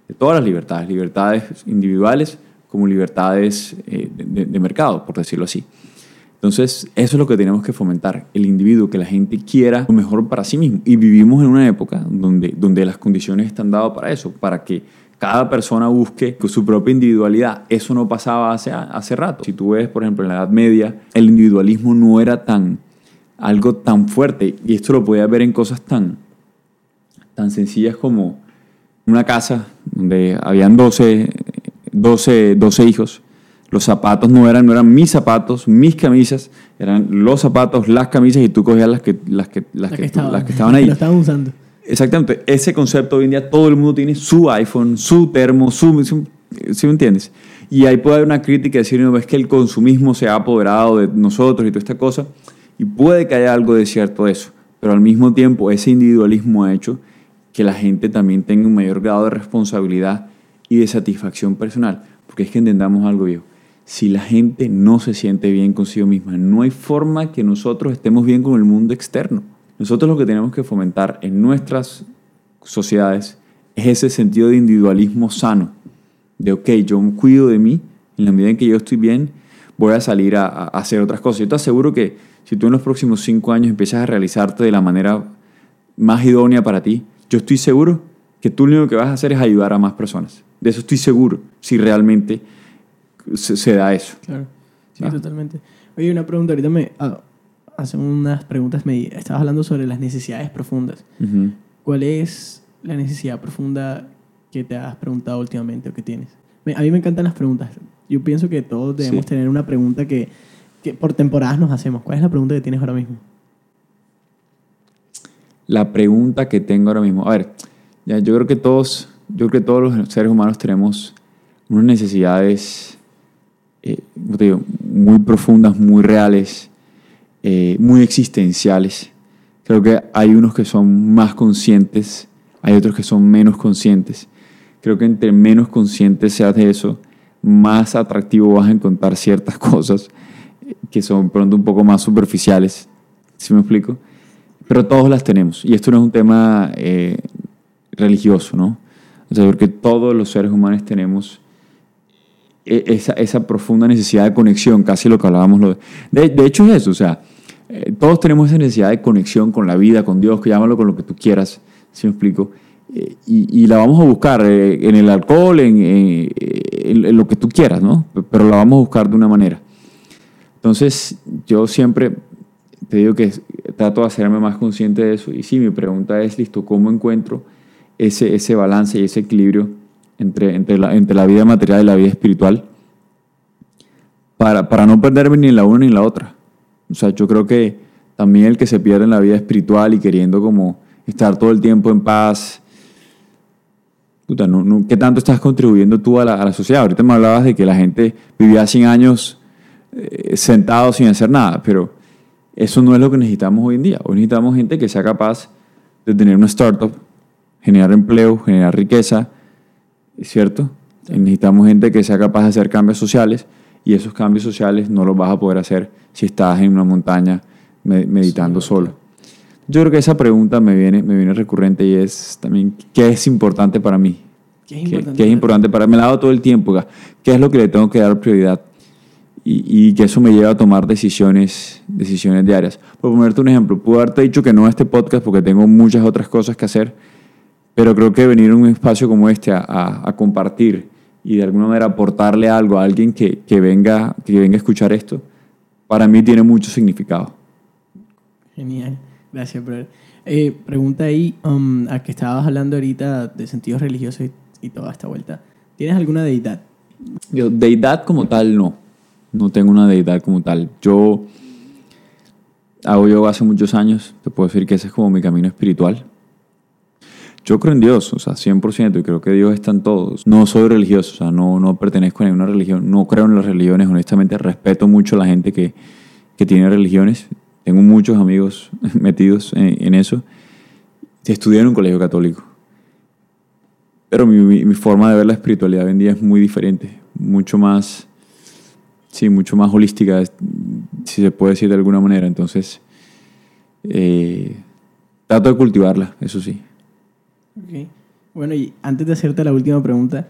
de todas las libertades, libertades individuales, como libertades eh, de, mercado, por decirlo así. Entonces, eso es lo que tenemos que fomentar, el individuo, que la gente quiera lo mejor para sí mismo. Y vivimos en una época donde, donde las condiciones están dadas para eso, para que cada persona busque su propia individualidad. Eso no pasaba hace, hace rato. Si tú ves, por ejemplo, en la Edad Media, el individualismo no era tan algo tan fuerte. Y esto lo podías ver en cosas tan, tan sencillas como una casa donde habían 12 12, 12 hijos. Los zapatos no eran, no eran mis zapatos, mis camisas, eran los zapatos, las camisas y tú cogías las que, las que, las, que, las que estaban ahí. Lo estaban usando. Exactamente. Ese concepto hoy en día todo el mundo tiene su iPhone, su termo, su... ¿Sí me entiendes? Y ahí puede haber una crítica decir, no, es que el consumismo se ha apoderado de nosotros y toda esta cosa. Y puede que haya algo de cierto de eso. Pero al mismo tiempo ese individualismo ha hecho que la gente también tenga un mayor grado de responsabilidad y de satisfacción personal. Porque es que entendamos algo, viejo. Si la gente no se siente bien consigo misma, no hay forma que nosotros estemos bien con el mundo externo. Nosotros lo que tenemos que fomentar en nuestras sociedades es ese sentido de individualismo sano. De, ok, yo cuido de mí, en la medida en que yo estoy bien, voy a salir a, a hacer otras cosas. Yo te aseguro que si tú en los próximos cinco años empiezas a realizarte de la manera más idónea para ti, yo estoy seguro que tú lo único que vas a hacer es ayudar a más personas. De eso estoy seguro, si realmente se, da eso. Claro, sí, totalmente. Oye, una pregunta, ahorita me ah, hacen unas preguntas, me estabas hablando sobre las necesidades profundas. ¿Cuál es la necesidad profunda que te has preguntado últimamente o que tienes? A mí me encantan las preguntas. Yo pienso que todos debemos tener una pregunta que, que por temporadas nos hacemos. ¿Cuál es la pregunta que tienes ahora mismo? La pregunta que tengo ahora mismo. A ver, ya, yo creo que todos yo creo que todos los seres humanos tenemos unas necesidades eh, muy profundas, muy reales, eh, muy existenciales. Creo que hay unos que son más conscientes, hay otros que son menos conscientes. Creo que entre menos conscientes seas de eso, más atractivo vas a encontrar ciertas cosas que son pronto un poco más superficiales, ¿sí me explico? Pero todos las tenemos. Y esto no es un tema eh, religioso, ¿no? O sea, porque todos los seres humanos tenemos esa, esa, profunda necesidad de conexión, casi lo que hablábamos. De, de hecho es eso, o sea, eh, todos tenemos esa necesidad de conexión con la vida, con Dios, que llámalo con lo que tú quieras, si me explico. Eh, y, la vamos a buscar eh, en el alcohol, en, en, lo que tú quieras, ¿no? Pero la vamos a buscar de una manera. Entonces, yo siempre te digo que trato de hacerme más consciente de eso. Y sí, mi pregunta es, listo, ¿cómo encuentro ese, ese balance y ese equilibrio entre, entre, la, entre la vida material y la vida espiritual para, para no perderme ni en la una ni en la otra. O sea, yo creo que también el que se pierde en la vida espiritual y queriendo como estar todo el tiempo en paz, puta, no, no, ¿qué tanto estás contribuyendo tú a la, a la sociedad? Ahorita me hablabas de que la gente vivía 100 años eh, sentado sin hacer nada, pero eso no es lo que necesitamos hoy en día. Hoy necesitamos gente que sea capaz de tener una startup, generar empleo, generar riqueza, ¿es cierto? Necesitamos gente que sea capaz de hacer cambios sociales y esos cambios sociales no los vas a poder hacer si estás en una montaña me- meditando solo. Yo creo que esa pregunta me viene, me viene recurrente y es también, ¿qué es importante para mí? ¿Qué es ¿Qué, importante? qué es importante para mí? Me la hago todo el tiempo. ¿Qué es lo que le tengo que dar prioridad? Y, y que eso me lleva a tomar decisiones, decisiones diarias. Por ponerte un ejemplo, puedo haberte dicho que no a este podcast porque tengo muchas otras cosas que hacer, pero creo que venir a un espacio como este a, a- a compartir y de alguna manera aportarle algo a alguien que, que venga, que venga a escuchar esto, para mí tiene mucho significado. Genial, gracias, brother. Eh, pregunta ahí, um, a que estabas hablando ahorita de sentidos religiosos y, y toda esta vuelta. ¿Tienes alguna deidad? Yo, deidad como tal, no. No tengo una deidad como tal. Yo hago yoga hace muchos años. Te puedo decir que ese es como mi camino espiritual. Yo creo en Dios, o sea, 100%, y creo que Dios está en todos. No soy religioso, o sea, no, no pertenezco a ninguna religión. No creo en las religiones, honestamente. Respeto mucho a la gente que, que tiene religiones. Tengo muchos amigos metidos en, en eso. Estudié en un colegio católico. Pero mi, mi- mi forma de ver la espiritualidad hoy en día es muy diferente, mucho más, sí, mucho más holística, si se puede decir de alguna manera. Entonces, eh, trato de cultivarla, eso sí. Ok. Bueno, y antes de hacerte la última pregunta,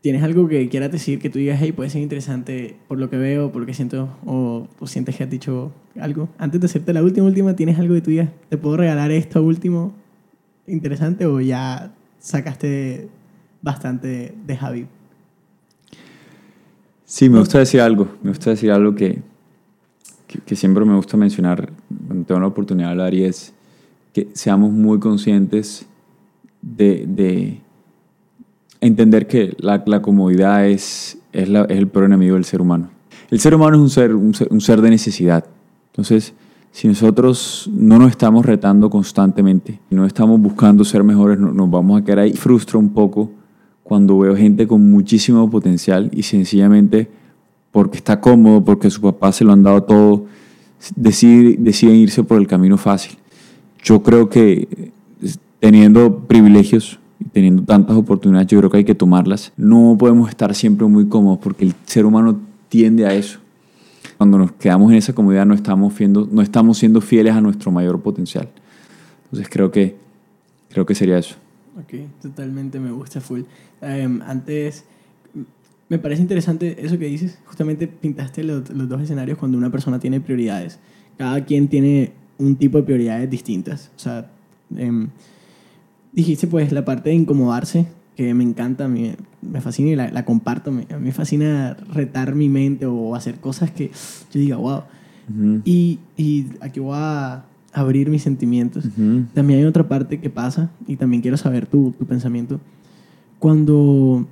¿tienes algo que quieras decir que tú digas, hey, puede ser interesante por lo que veo, por lo que siento, o, sientes que has dicho algo? Antes de hacerte la última, última, ¿tienes algo que tú digas, te puedo regalar esto último interesante o ya sacaste bastante de Javi? Sí, me gusta decir algo, me gusta decir algo que, que, que siempre me gusta mencionar cuando tengo la oportunidad de hablar y es seamos muy conscientes de, de entender que la, comodidad es, el peor enemigo del ser humano. El ser humano es un ser, de necesidad. Entonces, si nosotros no nos estamos retando constantemente, no estamos buscando ser mejores, no- nos vamos a quedar ahí. Frustra un poco cuando veo gente con muchísimo potencial y sencillamente porque está cómodo, porque su papá se lo han dado todo, decide- deciden irse por el camino fácil. Yo creo que teniendo privilegios teniendo tantas oportunidades, yo creo que hay que tomarlas. No podemos estar siempre muy cómodos porque el ser humano tiende a eso. Cuando nos quedamos en esa comodidad no estamos, fiendo- no estamos siendo fieles a nuestro mayor potencial. Entonces creo que, creo que sería eso. Ok, totalmente me gusta full. Em, antes, me parece interesante eso que dices. Justamente pintaste los, los dos escenarios cuando una persona tiene prioridades. Cada quien tiene un tipo de prioridades distintas. O sea, em, dijiste pues la parte de incomodarse, que me encanta, mí me fascina y la, la comparto. Me, a mí me fascina retar mi mente o hacer cosas que yo diga, wow. Y, y aquí voy a abrir mis sentimientos. También hay otra parte que pasa, y también quiero saber tu, tu pensamiento. Cuando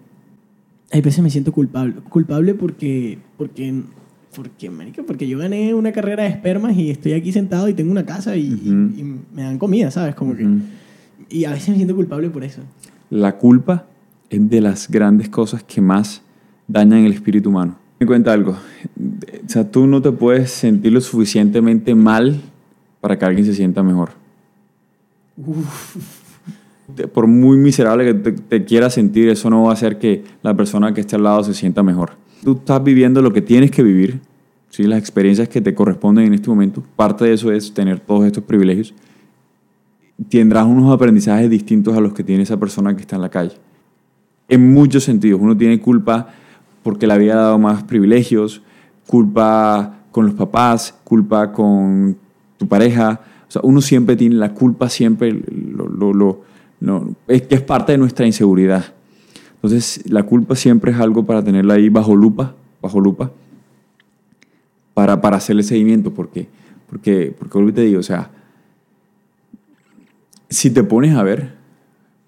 hay veces me siento culpable. Culpable porque, porque, porque, marica, porque yo gané una carrera de espermas y estoy aquí sentado y tengo una casa y, y- Ujú. y me dan comida, ¿sabes? Como que, Ujú. y a veces me siento culpable por eso. La culpa es de las grandes cosas que más dañan el espíritu humano. Me cuenta algo. O sea, tú no te puedes sentir lo suficientemente mal para que alguien se sienta mejor. Te- Por muy miserable que te, te quieras sentir, eso no va a hacer que la persona que esté al lado se sienta mejor. Tú estás viviendo lo que tienes que vivir, ¿sí? las experiencias que te corresponden en este momento. Parte de eso es tener todos estos privilegios. Tendrás unos aprendizajes distintos a los que tiene esa persona que está en la calle en muchos sentidos. Uno tiene culpa porque le había dado más privilegios, culpa con los papás, culpa con tu pareja. O sea, uno siempre tiene la culpa, siempre lo, lo- lo- no, es que es parte de nuestra inseguridad. Entonces, la culpa siempre es algo para tenerla ahí bajo lupa, bajo lupa, para, para hacerle seguimiento, porque, porque, porque vuelvo y te digo, o sea, si te pones a ver,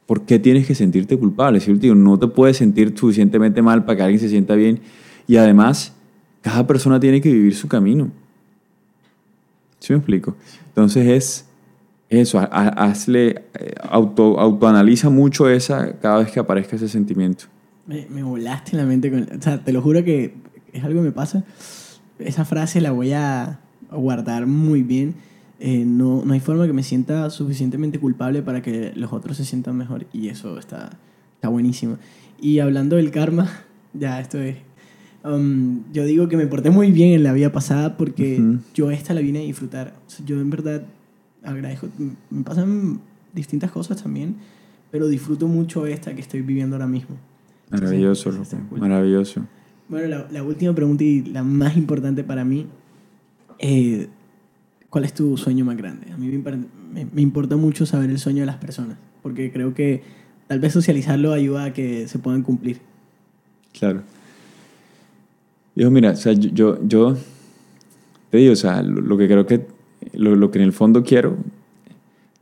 ¿por qué tienes que sentirte culpable? Si no te puedes sentir suficientemente mal para que alguien se sienta bien. Y además, cada persona tiene que vivir su camino. ¿Sí me explico? Entonces es Eso, ha- ha- hazle, eh, auto, autoanaliza mucho esa cada vez que aparezca ese sentimiento. Me, me volaste la mente con... O sea, te lo juro que es algo que me pasa. Esa frase la voy a guardar muy bien. Eh, no, no hay forma que me sienta suficientemente culpable para que los otros se sientan mejor. Y eso está, está buenísimo. Y hablando del karma, ya esto es... um, yo digo que me porté muy bien en la vida pasada porque Ujú. yo esta la vine a disfrutar. O sea, yo en verdad agradezco. Me pasan distintas cosas también, pero disfruto mucho esta que estoy viviendo ahora mismo. Maravilloso, Sí, loco, cool. maravilloso. Bueno, la, la última pregunta y la más importante para mí, eh, ¿cuál es tu sueño más grande? A mí me, me- me importa mucho saber el sueño de las personas, porque creo que tal vez socializarlo ayuda a que se puedan cumplir. Claro. Digo, mira, o sea, yo, yo, yo te digo, o sea, lo, lo que creo que, lo, que en el fondo quiero,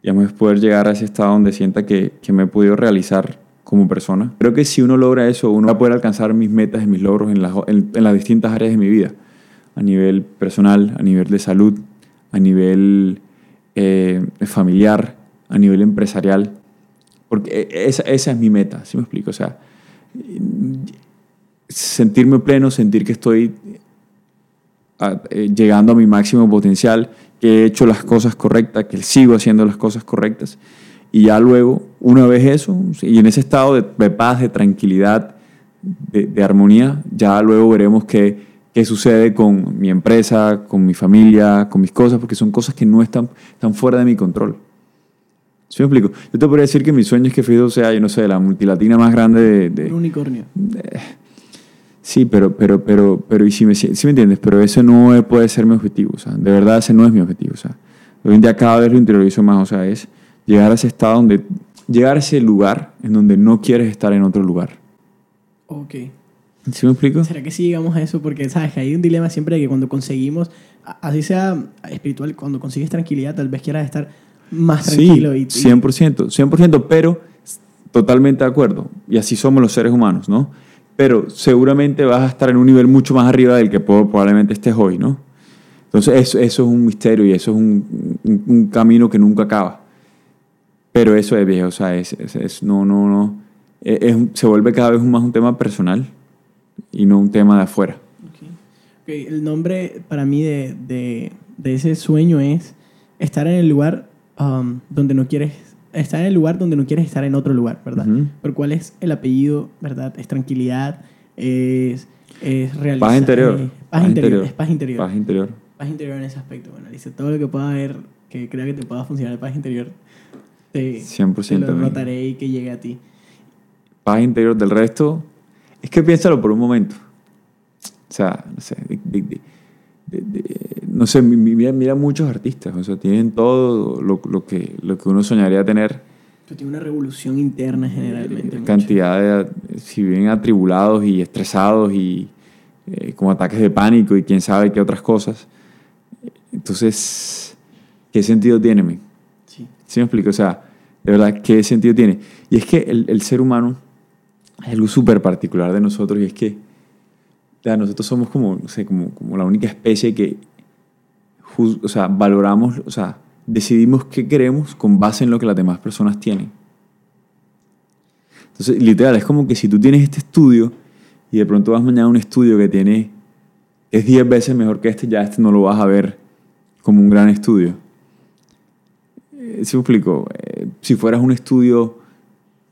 digamos, es poder llegar a ese estado donde sienta que, que me he podido realizar como persona. Creo que si uno logra eso, uno va a poder alcanzar mis metas y mis logros en las, en, las distintas áreas de mi vida, a nivel personal, a nivel de salud, a nivel eh, familiar, a nivel empresarial, porque e- esa, esa es mi meta, ¿sí me explico? O sea, sentirme pleno, sentir que estoy a- eh, llegando a mi máximo potencial, que he hecho las cosas correctas, que sigo haciendo las cosas correctas. Y ya luego, una vez eso, y en ese estado de, de paz, de tranquilidad, de, de armonía, ya luego veremos qué, qué sucede con mi empresa, con mi familia, con mis cosas, porque son cosas que no están, están fuera de mi control. ¿Sí me explico? Yo te podría decir que mi sueño es que Fido sea, yo no sé, la multilatina más grande de, de- Un unicornio. Sí, pero, pero, pero, pero, y si me, si me entiendes, pero ese no puede ser mi objetivo, o sea, de verdad ese no es mi objetivo, o sea, hoy en día cada vez lo interiorizo más, o sea, es llegar a ese estado donde, llegar a ese lugar en donde no quieres estar en otro lugar. Ok. ¿Sí me explico? ¿Será que sí llegamos a eso? Porque, ¿sabes? Que hay un dilema siempre de que cuando conseguimos, así sea espiritual, cuando consigues tranquilidad, tal vez quieras estar más tranquilo. sí, y, y- 100%, 100%, pero totalmente de acuerdo, y así somos los seres humanos, ¿no? Pero seguramente vas a estar en un nivel mucho más arriba del que probablemente estés hoy, ¿no? Entonces eso, eso es un misterio y eso es un, un- camino que nunca acaba. Pero eso es viejo, o sea, es, es- no, no, no. Es- es se vuelve cada vez más un tema personal y no un tema de afuera. Ok. Ok, El nombre para mí de, de- de ese sueño es estar en el lugar um, donde no quieres estar en el lugar donde no quieres estar en otro lugar, ¿verdad? Ujú. Pero ¿cuál es el apellido, verdad? Es tranquilidad, es, es realizar... Paz interior. eh, paz, interior. Es paz interior. Paz interior. Paz interior en ese aspecto. Bueno, dice todo lo que pueda haber que crea que te pueda funcionar de paz interior, te, 100% te lo notaré y que llegue a ti. paz interior del resto. Es que piénsalo por un momento. O sea, no sé, de- de- de- no sé, mi- mi- mira, mira muchos artistas, o sea, tienen todo lo, lo que, lo que uno soñaría tener, Pero tiene una revolución interna generalmente. mucho. cantidad de, si bien atribulados y estresados y eh, con ataques de pánico y quién sabe qué otras cosas. Entonces, ¿qué sentido tiene? men? Sí. ¿Sí me explico? O sea, de verdad, ¿qué sentido tiene? Y es que el, el ser humano hay algo súper particular de nosotros y es que o sea, nosotros somos como, no sé, como, como la única especie que o sea, valoramos, o sea, decidimos qué queremos con base en lo que las demás personas tienen. Entonces, literal, es como que si tú tienes este estudio y de pronto vas mañana a un estudio que tiene, es 10 veces mejor que este, ya este no lo vas a ver como un gran estudio. Eh, ¿Sí explico? Eh, si fueras un estudio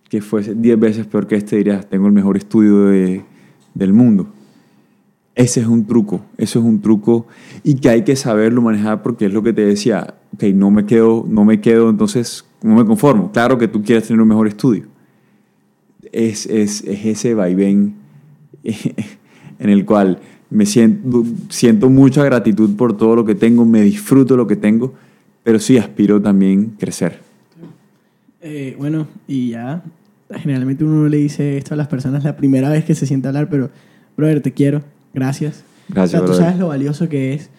que fuese 10 veces peor que este, dirías, tengo el mejor estudio de- del mundo. Ese es un truco, eso es un truco y que hay que saberlo manejar porque es lo que te decía, ok, no me quedo, no me quedo, entonces no me conformo. Claro que tú quieres tener un mejor estudio. Es, es, es ese vaivén en el cual me siento, siento mucha gratitud por todo lo que tengo, me disfruto lo que tengo, pero sí aspiro también crecer. Eh, bueno, y ya, generalmente uno no le dice esto a las personas la primera vez que se sienta a hablar, pero, brother, te quiero, gracias. Gracias, O sea, tú sabes lo valioso que es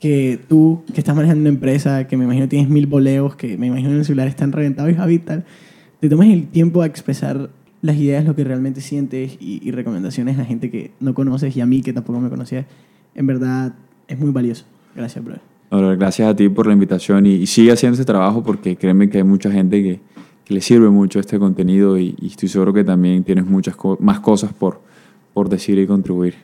que tú, que estás manejando una empresa, que me imagino tienes mil boleos, que me imagino en el celular están reventados y Javi tal, te tomes el tiempo a expresar las ideas, lo que realmente sientes y, y recomendaciones a gente que no conoces y a mí que tampoco me conocía, en verdad es muy valioso. Gracias, brother. Ahora, gracias a ti por la invitación y, y sigue haciendo ese trabajo porque créeme que hay mucha gente que, que le sirve mucho este contenido y, y estoy seguro que también tienes muchas co- más cosas por, por decir y contribuir.